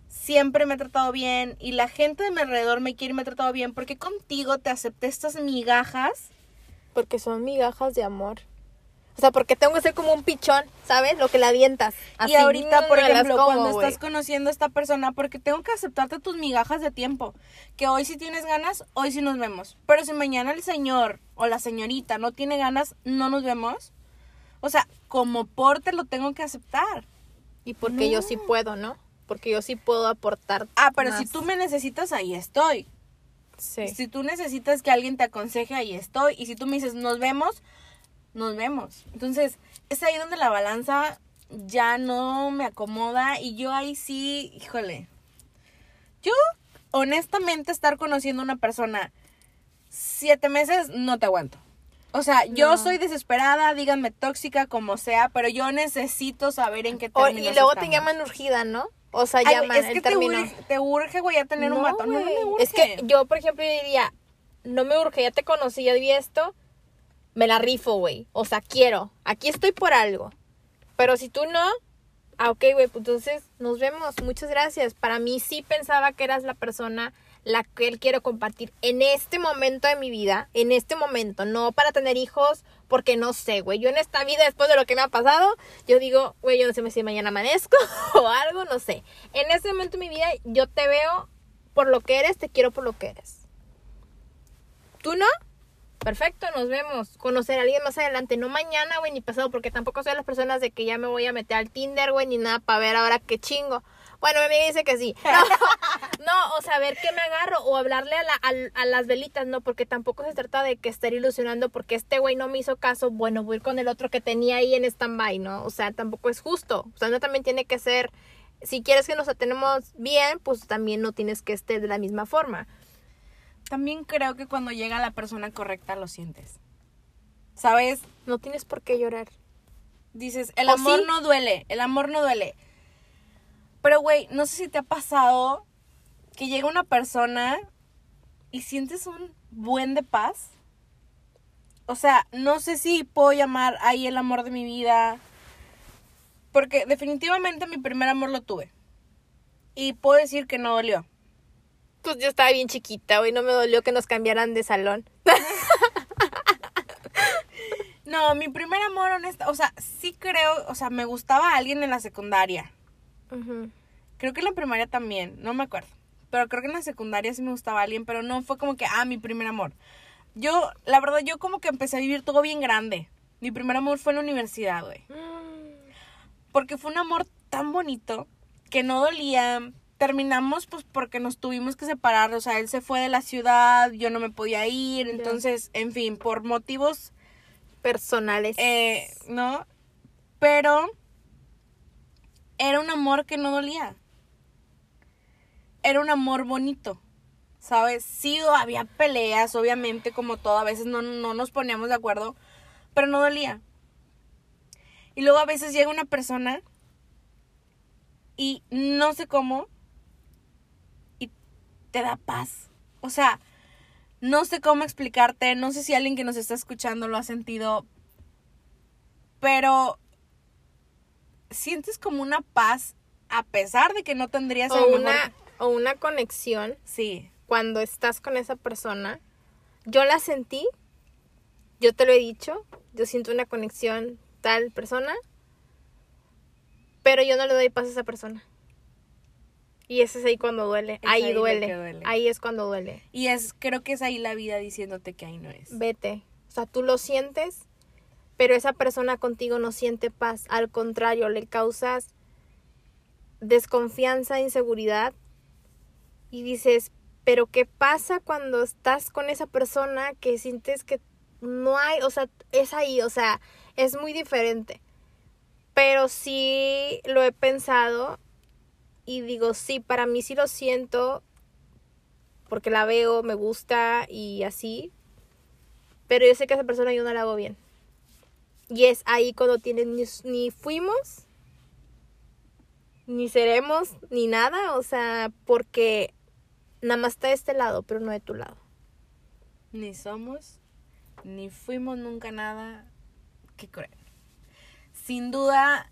Speaker 2: siempre me ha tratado bien y la gente de mi alrededor me quiere y me ha tratado bien porque contigo te acepté estas migajas.
Speaker 1: Porque son migajas de amor. O sea, porque tengo que ser como un pichón, ¿sabes? Lo que la avientas.
Speaker 2: y ahorita,
Speaker 1: no
Speaker 2: por ejemplo,
Speaker 1: como,
Speaker 2: cuando
Speaker 1: güey.
Speaker 2: estás conociendo a esta persona, porque tengo que aceptarte tus migajas de tiempo. Que hoy si tienes ganas, hoy sí nos vemos. Pero si mañana el señor o la señorita no tiene ganas, no nos vemos. O sea, como por te lo tengo que aceptar.
Speaker 1: Y porque yo sí puedo, ¿no? Porque yo sí puedo aportar.
Speaker 2: Ah, pero si
Speaker 1: más.
Speaker 2: tú me necesitas, ahí estoy.
Speaker 1: Sí.
Speaker 2: Si tú necesitas que alguien te aconseje, ahí estoy. Y si tú me dices, nos vemos, nos vemos. Entonces, es ahí donde la balanza ya no me acomoda y yo ahí sí, híjole. Yo, honestamente, estar conociendo a una persona siete meses, no te aguanto. O sea, yo soy desesperada, díganme tóxica como sea, pero yo necesito saber en qué términos
Speaker 1: y luego te
Speaker 2: estamos.
Speaker 1: llaman urgida, ¿no? O sea,
Speaker 2: Ay,
Speaker 1: llaman
Speaker 2: es que
Speaker 1: el
Speaker 2: te
Speaker 1: término.
Speaker 2: urge, te urge, güey, a tener un vato. No, no me urge.
Speaker 1: Es que yo, por ejemplo, yo diría, no me urge, ya te conocí, ya vi esto, me la rifo, güey. O sea, quiero. Aquí estoy por algo. Pero si tú no, ah, ok, güey, pues entonces nos vemos. Muchas gracias. Para mí sí pensaba que eras la persona la que él quiero compartir en este momento de mi vida, en este momento, no para tener hijos, porque no sé, güey. Yo en esta vida, después de lo que me ha pasado, yo digo, güey, yo no sé si mañana amanezco o algo, no sé. En este momento de mi vida, yo te veo por lo que eres, te quiero por lo que eres. ¿Tú no? Perfecto, nos vemos. Conocer a alguien más adelante, no mañana, güey, ni pasado, porque tampoco soy de las personas de que ya me voy a meter al Tinder, güey, ni nada para ver ahora qué chingo. Bueno, mi amiga dice que sí. No, no, o sea, ver qué me agarro o hablarle a, la- a las velitas, no, porque tampoco se trata de que estar ilusionando porque este güey no me hizo caso, bueno, voy con el otro que tenía ahí en stand-by, ¿no? O sea, tampoco es justo. O sea, no también tiene que ser, si quieres que nos atenemos bien, pues también no tienes que estar de la misma forma.
Speaker 2: También creo que cuando llega la persona correcta lo sientes. ¿Sabes?
Speaker 1: No tienes por qué llorar.
Speaker 2: Dices, el
Speaker 1: ¿O
Speaker 2: amor
Speaker 1: sí?
Speaker 2: no duele, el amor no duele. Pero, güey, no sé si te ha pasado que llega una persona y sientes un buen de paz. O sea, no sé si puedo llamar ahí el amor de mi vida. Porque definitivamente mi primer amor lo tuve. Y puedo decir que no dolió.
Speaker 1: Pues yo estaba bien chiquita, güey, no me dolió que nos cambiaran de salón.
Speaker 2: No, mi primer amor, honesta, o sea, sí creo, o sea, me gustaba alguien en la secundaria. Creo que en la primaria también, no me acuerdo. Pero creo que en la secundaria sí me gustaba alguien, pero no fue como que, ah, mi primer amor. Yo, la verdad, yo como que empecé a vivir todo bien grande. Mi primer amor fue en la universidad, güey. Porque fue un amor tan bonito que no dolía. Terminamos pues porque nos tuvimos que separar. O sea, él se fue de la ciudad, yo no me podía ir. Entonces, en fin, por motivos
Speaker 1: Personales.
Speaker 2: eh, ¿no? Pero era un amor que no dolía. Era un amor bonito, ¿sabes? Sí había peleas, obviamente, como todo, a veces no, no nos poníamos de acuerdo, pero no dolía. Y luego a veces llega una persona y no sé cómo te da paz. O sea, no sé cómo explicarte, no sé si alguien que nos está escuchando lo ha sentido, pero sientes como una paz a pesar de que no tendrías
Speaker 1: o
Speaker 2: mejor-
Speaker 1: una, o una conexión
Speaker 2: Sí,
Speaker 1: cuando estás con esa persona. Yo la sentí, yo te lo he dicho, yo siento una conexión tal persona, pero yo no le doy paz a esa persona. Y ese es ahí cuando duele,
Speaker 2: Es
Speaker 1: ahí, duele.
Speaker 2: duele.
Speaker 1: ahí es cuando duele.
Speaker 2: y es creo que es ahí la vida diciéndote que ahí no es.
Speaker 1: Vete, o sea, tú lo sientes, pero esa persona contigo no siente paz, al contrario, le causas desconfianza, inseguridad y dices, pero ¿qué pasa cuando estás con esa persona que sientes que no hay, o sea, es ahí, o sea, es muy diferente. Pero sí lo he pensado y digo, sí, para mí sí lo siento porque la veo, me gusta y así. Pero yo sé que a esa persona yo no la hago bien. Y es ahí cuando tienes ni, ni fuimos, ni seremos, ni nada. O sea, porque nada más está de este lado, pero no de tu lado.
Speaker 2: Ni somos, ni fuimos nunca nada que creer. Sin duda,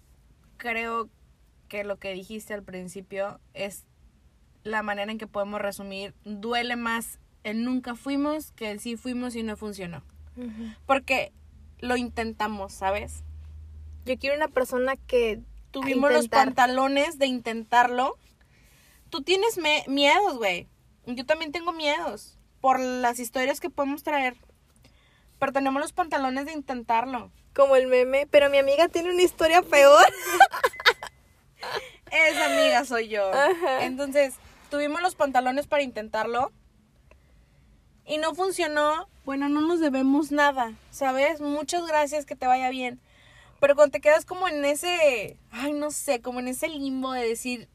Speaker 2: creo que lo que dijiste al principio es la manera en que podemos resumir. Duele más el nunca fuimos que el sí fuimos y no funcionó. Porque lo intentamos, ¿sabes?
Speaker 1: Yo quiero una persona que
Speaker 2: tuvimos los pantalones de intentarlo. Tú tienes miedos, güey. Yo también tengo miedos por las historias que podemos traer. Pero tenemos los pantalones de intentarlo.
Speaker 1: Como el meme, pero mi amiga tiene una historia peor.
Speaker 2: Esa amiga soy yo. Entonces, tuvimos los pantalones para intentarlo. Y no funcionó. Bueno, no nos debemos nada, ¿sabes? Muchas gracias, que te vaya bien. Pero cuando te quedas como en ese, ay, no sé, como en ese limbo de decir,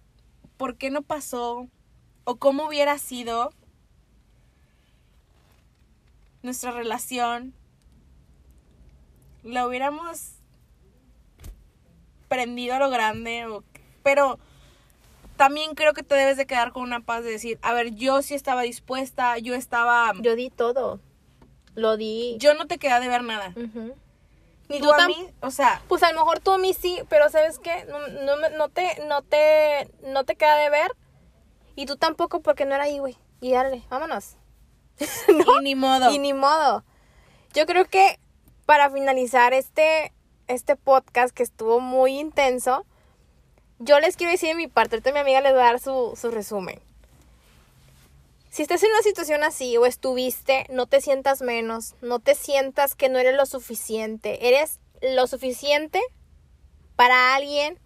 Speaker 2: ¿por qué no pasó? O cómo hubiera sido nuestra relación. La hubiéramos prendido a lo grande, pero también creo que te debes de quedar con una paz de decir, a ver, yo sí estaba dispuesta, yo estaba...
Speaker 1: Yo di todo, lo di.
Speaker 2: Yo no te quedé de ver nada. Ni tú, a mí, o sea...
Speaker 1: Pues a lo mejor tú a mí sí, pero ¿sabes qué? No, no, te, no, te, no te queda de ver y tú tampoco porque no era ahí, güey. Y dale, vámonos.
Speaker 2: Y ni modo.
Speaker 1: Y ni modo. Yo creo que para finalizar este, este podcast que estuvo muy intenso, yo les quiero decir de mi parte, ahorita mi amiga les va a dar su, su resumen. Si estás en una situación así o estuviste, no te sientas menos, no te sientas que no eres lo suficiente. Eres lo suficiente para alguien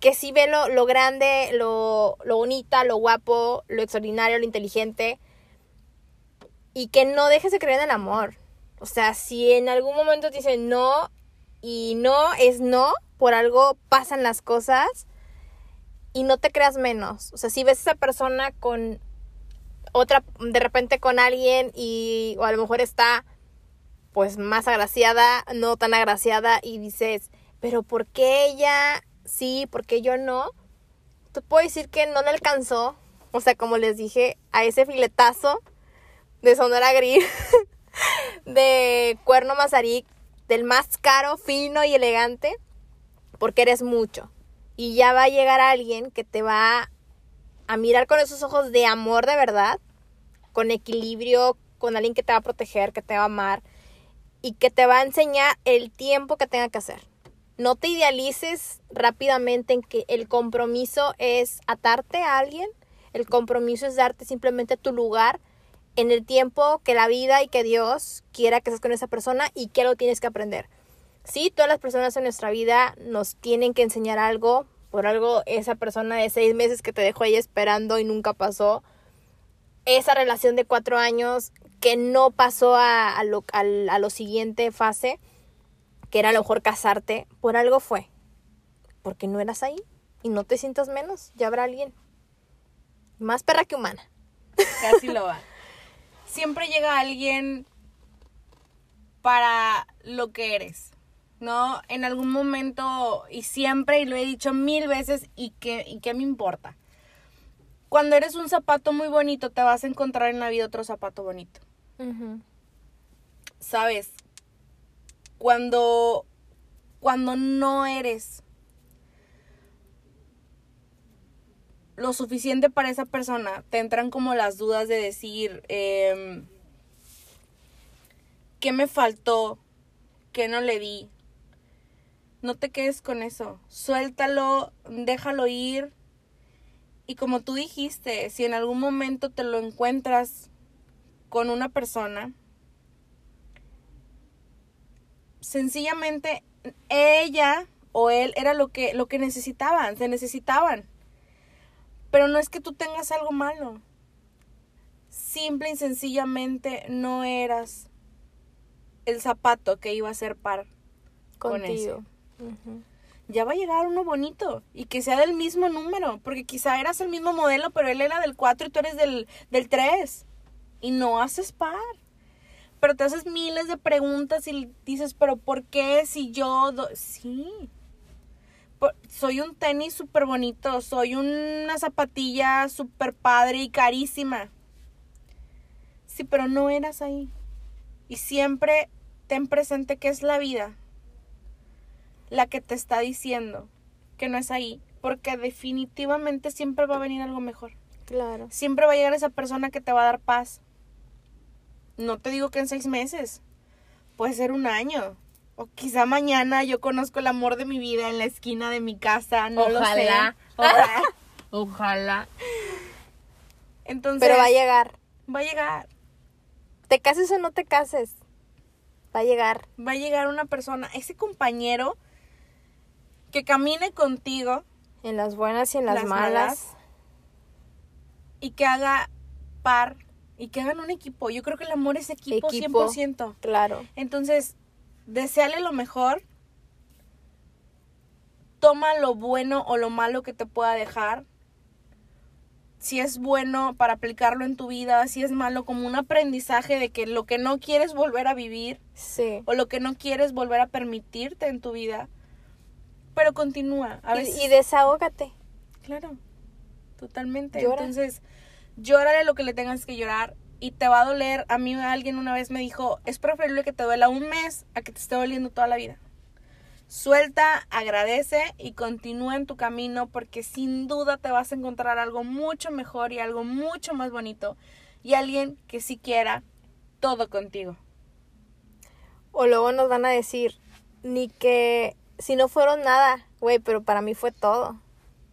Speaker 1: que sí ve lo, lo grande, lo, lo bonita, lo guapo, lo extraordinario, lo inteligente. Y que no dejes de creer en el amor. O sea, si en algún momento te dicen no y no es no, por algo pasan las cosas y no te creas menos. O sea, si ves a esa persona con otra, de repente con alguien y, o a lo mejor está pues más agraciada, no tan agraciada y dices, pero ¿por qué ella sí, por qué yo no? Te puedo decir que no le alcanzó, o sea, como les dije, a ese filetazo de Sonora Gris, de Cuerno Mazarik, del más caro, fino y elegante, porque eres mucho. Y ya va a llegar alguien que te va a mirar con esos ojos de amor de verdad, con equilibrio, con alguien que te va a proteger, que te va a amar y que te va a enseñar el tiempo que tenga que hacer. No te idealices rápidamente en que el compromiso es atarte a alguien, el compromiso es darte simplemente tu lugar en el tiempo que la vida y que Dios quiera que estés con esa persona y que lo tienes que aprender. Sí, todas las personas en nuestra vida nos tienen que enseñar algo. Por algo, esa persona de seis meses que te dejó ahí esperando y nunca pasó. Esa relación de cuatro años que no pasó a, a, lo, a, a lo siguiente fase, que era a lo mejor casarte, por algo fue. Porque no eras ahí y no te sientas menos, ya habrá alguien. Más perra que humana.
Speaker 2: Casi lo va. Siempre llega alguien para lo que eres. ¿no? En algún momento y siempre, y lo he dicho mil veces, y que, y qué me importa. Cuando eres un zapato muy bonito, te vas a encontrar en la vida otro zapato bonito. ¿Sabes? Cuando, cuando no eres lo suficiente para esa persona, te entran como las dudas de decir, eh, ¿qué me faltó? ¿Qué no le di? no te quedes con eso. Suéltalo, déjalo ir. Y como tú dijiste, si en algún momento te lo encuentras con una persona, sencillamente ella o él era lo que, lo que necesitaban, se necesitaban. Pero no es que tú tengas algo malo. Simple y sencillamente no eras el zapato que iba a ser par Contigo. con ya va a llegar uno bonito y que sea del mismo número, porque quizá eras el mismo modelo, pero él era del 4 y tú eres del, del 3 y no haces par. Pero te haces miles de preguntas y dices, pero ¿por qué si yo... Sí, soy un tenis súper bonito, soy una zapatilla súper padre y carísima. Sí, pero no eras ahí. Y siempre ten presente que es la vida la que te está diciendo que no es ahí, porque definitivamente siempre va a venir algo mejor.
Speaker 1: Claro.
Speaker 2: Siempre va a llegar esa persona que te va a dar paz. No te digo que en seis meses, puede ser un año. O quizá mañana yo conozco el amor de mi vida en la esquina de mi casa, no lo sé.
Speaker 1: Ojalá. Ojalá.
Speaker 2: Entonces.
Speaker 1: Pero va a llegar.
Speaker 2: Va a llegar.
Speaker 1: Te cases o no te cases. Va a llegar.
Speaker 2: Va a llegar una persona, ese compañero que camine contigo.
Speaker 1: En las buenas y en las, malas.
Speaker 2: Y que haga par. Y que hagan un equipo. Yo creo que el amor es equipo, equipo 100%.
Speaker 1: Claro.
Speaker 2: Entonces, deseale lo mejor. Toma lo bueno o lo malo que te pueda dejar. Si es bueno para aplicarlo en tu vida, si es malo como un aprendizaje de que lo que no quieres volver a vivir.
Speaker 1: Sí.
Speaker 2: O lo que no quieres volver a permitirte en tu vida pero continúa. A
Speaker 1: y, y, desahógate.
Speaker 2: Claro, totalmente. Entonces, llórale lo que le tengas que llorar y te va a doler. A mí alguien una vez me dijo, es preferible que te duela un mes a que te esté doliendo toda la vida. Suelta, agradece y continúa en tu camino porque sin duda te vas a encontrar algo mucho mejor y algo mucho más bonito y alguien que sí quiera todo contigo.
Speaker 1: O luego nos van a decir, ni que si no fueron nada, güey, pero para mí fue todo.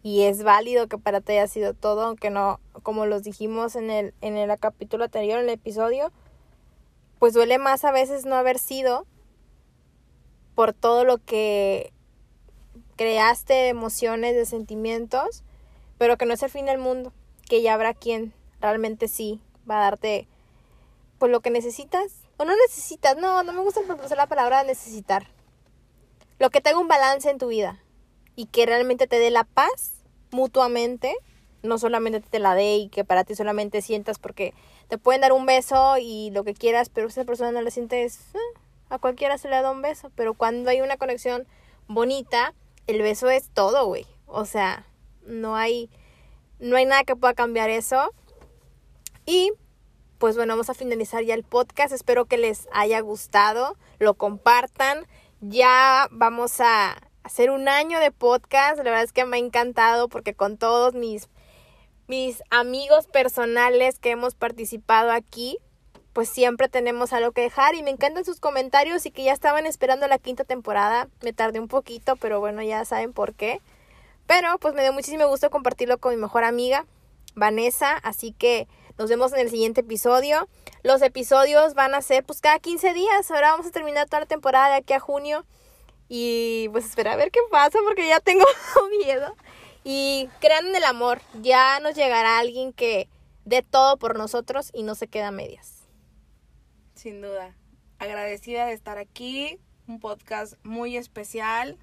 Speaker 1: Y es válido que para ti haya sido todo, aunque no, como los dijimos en el, en el capítulo anterior, en el episodio, pues duele más a veces no haber sido por todo lo que creaste de emociones, de sentimientos, pero que no es el fin del mundo, que ya habrá quien realmente sí va a darte pues lo que necesitas. O no necesitas, no, no me gusta pronunciar la palabra necesitar, lo que tenga un balance en tu vida y que realmente te dé la paz mutuamente, no solamente te la dé y que para ti solamente sientas porque te pueden dar un beso y lo que quieras, pero esa persona no le sientes, eh, a cualquiera se le da un beso, pero cuando hay una conexión bonita, el beso es todo, güey. O sea, no hay no hay nada que pueda cambiar eso. Y pues bueno, vamos a finalizar ya el podcast. Espero que les haya gustado, lo compartan ya vamos a hacer un año de podcast. La verdad es que me ha encantado porque con todos mis, mis amigos personales que hemos participado aquí, pues siempre tenemos algo que dejar y me encantan sus comentarios y que ya estaban esperando la quinta temporada. Me tardé un poquito, pero bueno, ya saben por qué. Pero pues me dio muchísimo gusto compartirlo con mi mejor amiga, Vanessa, así que nos vemos en el siguiente episodio. Los episodios van a ser pues cada 15 días. Ahora vamos a terminar toda la temporada de aquí a junio. Y pues espera a ver qué pasa porque ya tengo miedo. Y crean en el amor. Ya nos llegará alguien que dé todo por nosotros y no se queda a medias.
Speaker 2: Sin duda. Agradecida de estar aquí. Un podcast muy especial.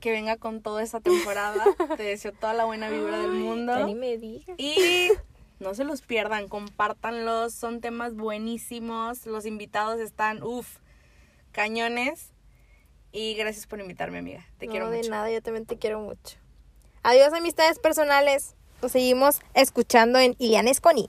Speaker 2: Que venga con toda esta temporada. Te deseo toda la buena vibra del mundo.
Speaker 1: Ni me digas.
Speaker 2: Y no se los pierdan, compártanlos, son temas buenísimos, los invitados están, uff, cañones. Y gracias por invitarme, amiga. Te quiero mucho.
Speaker 1: de nada, yo también te quiero mucho. Adiós, amistades personales. Nos seguimos escuchando en Ilianes Coni.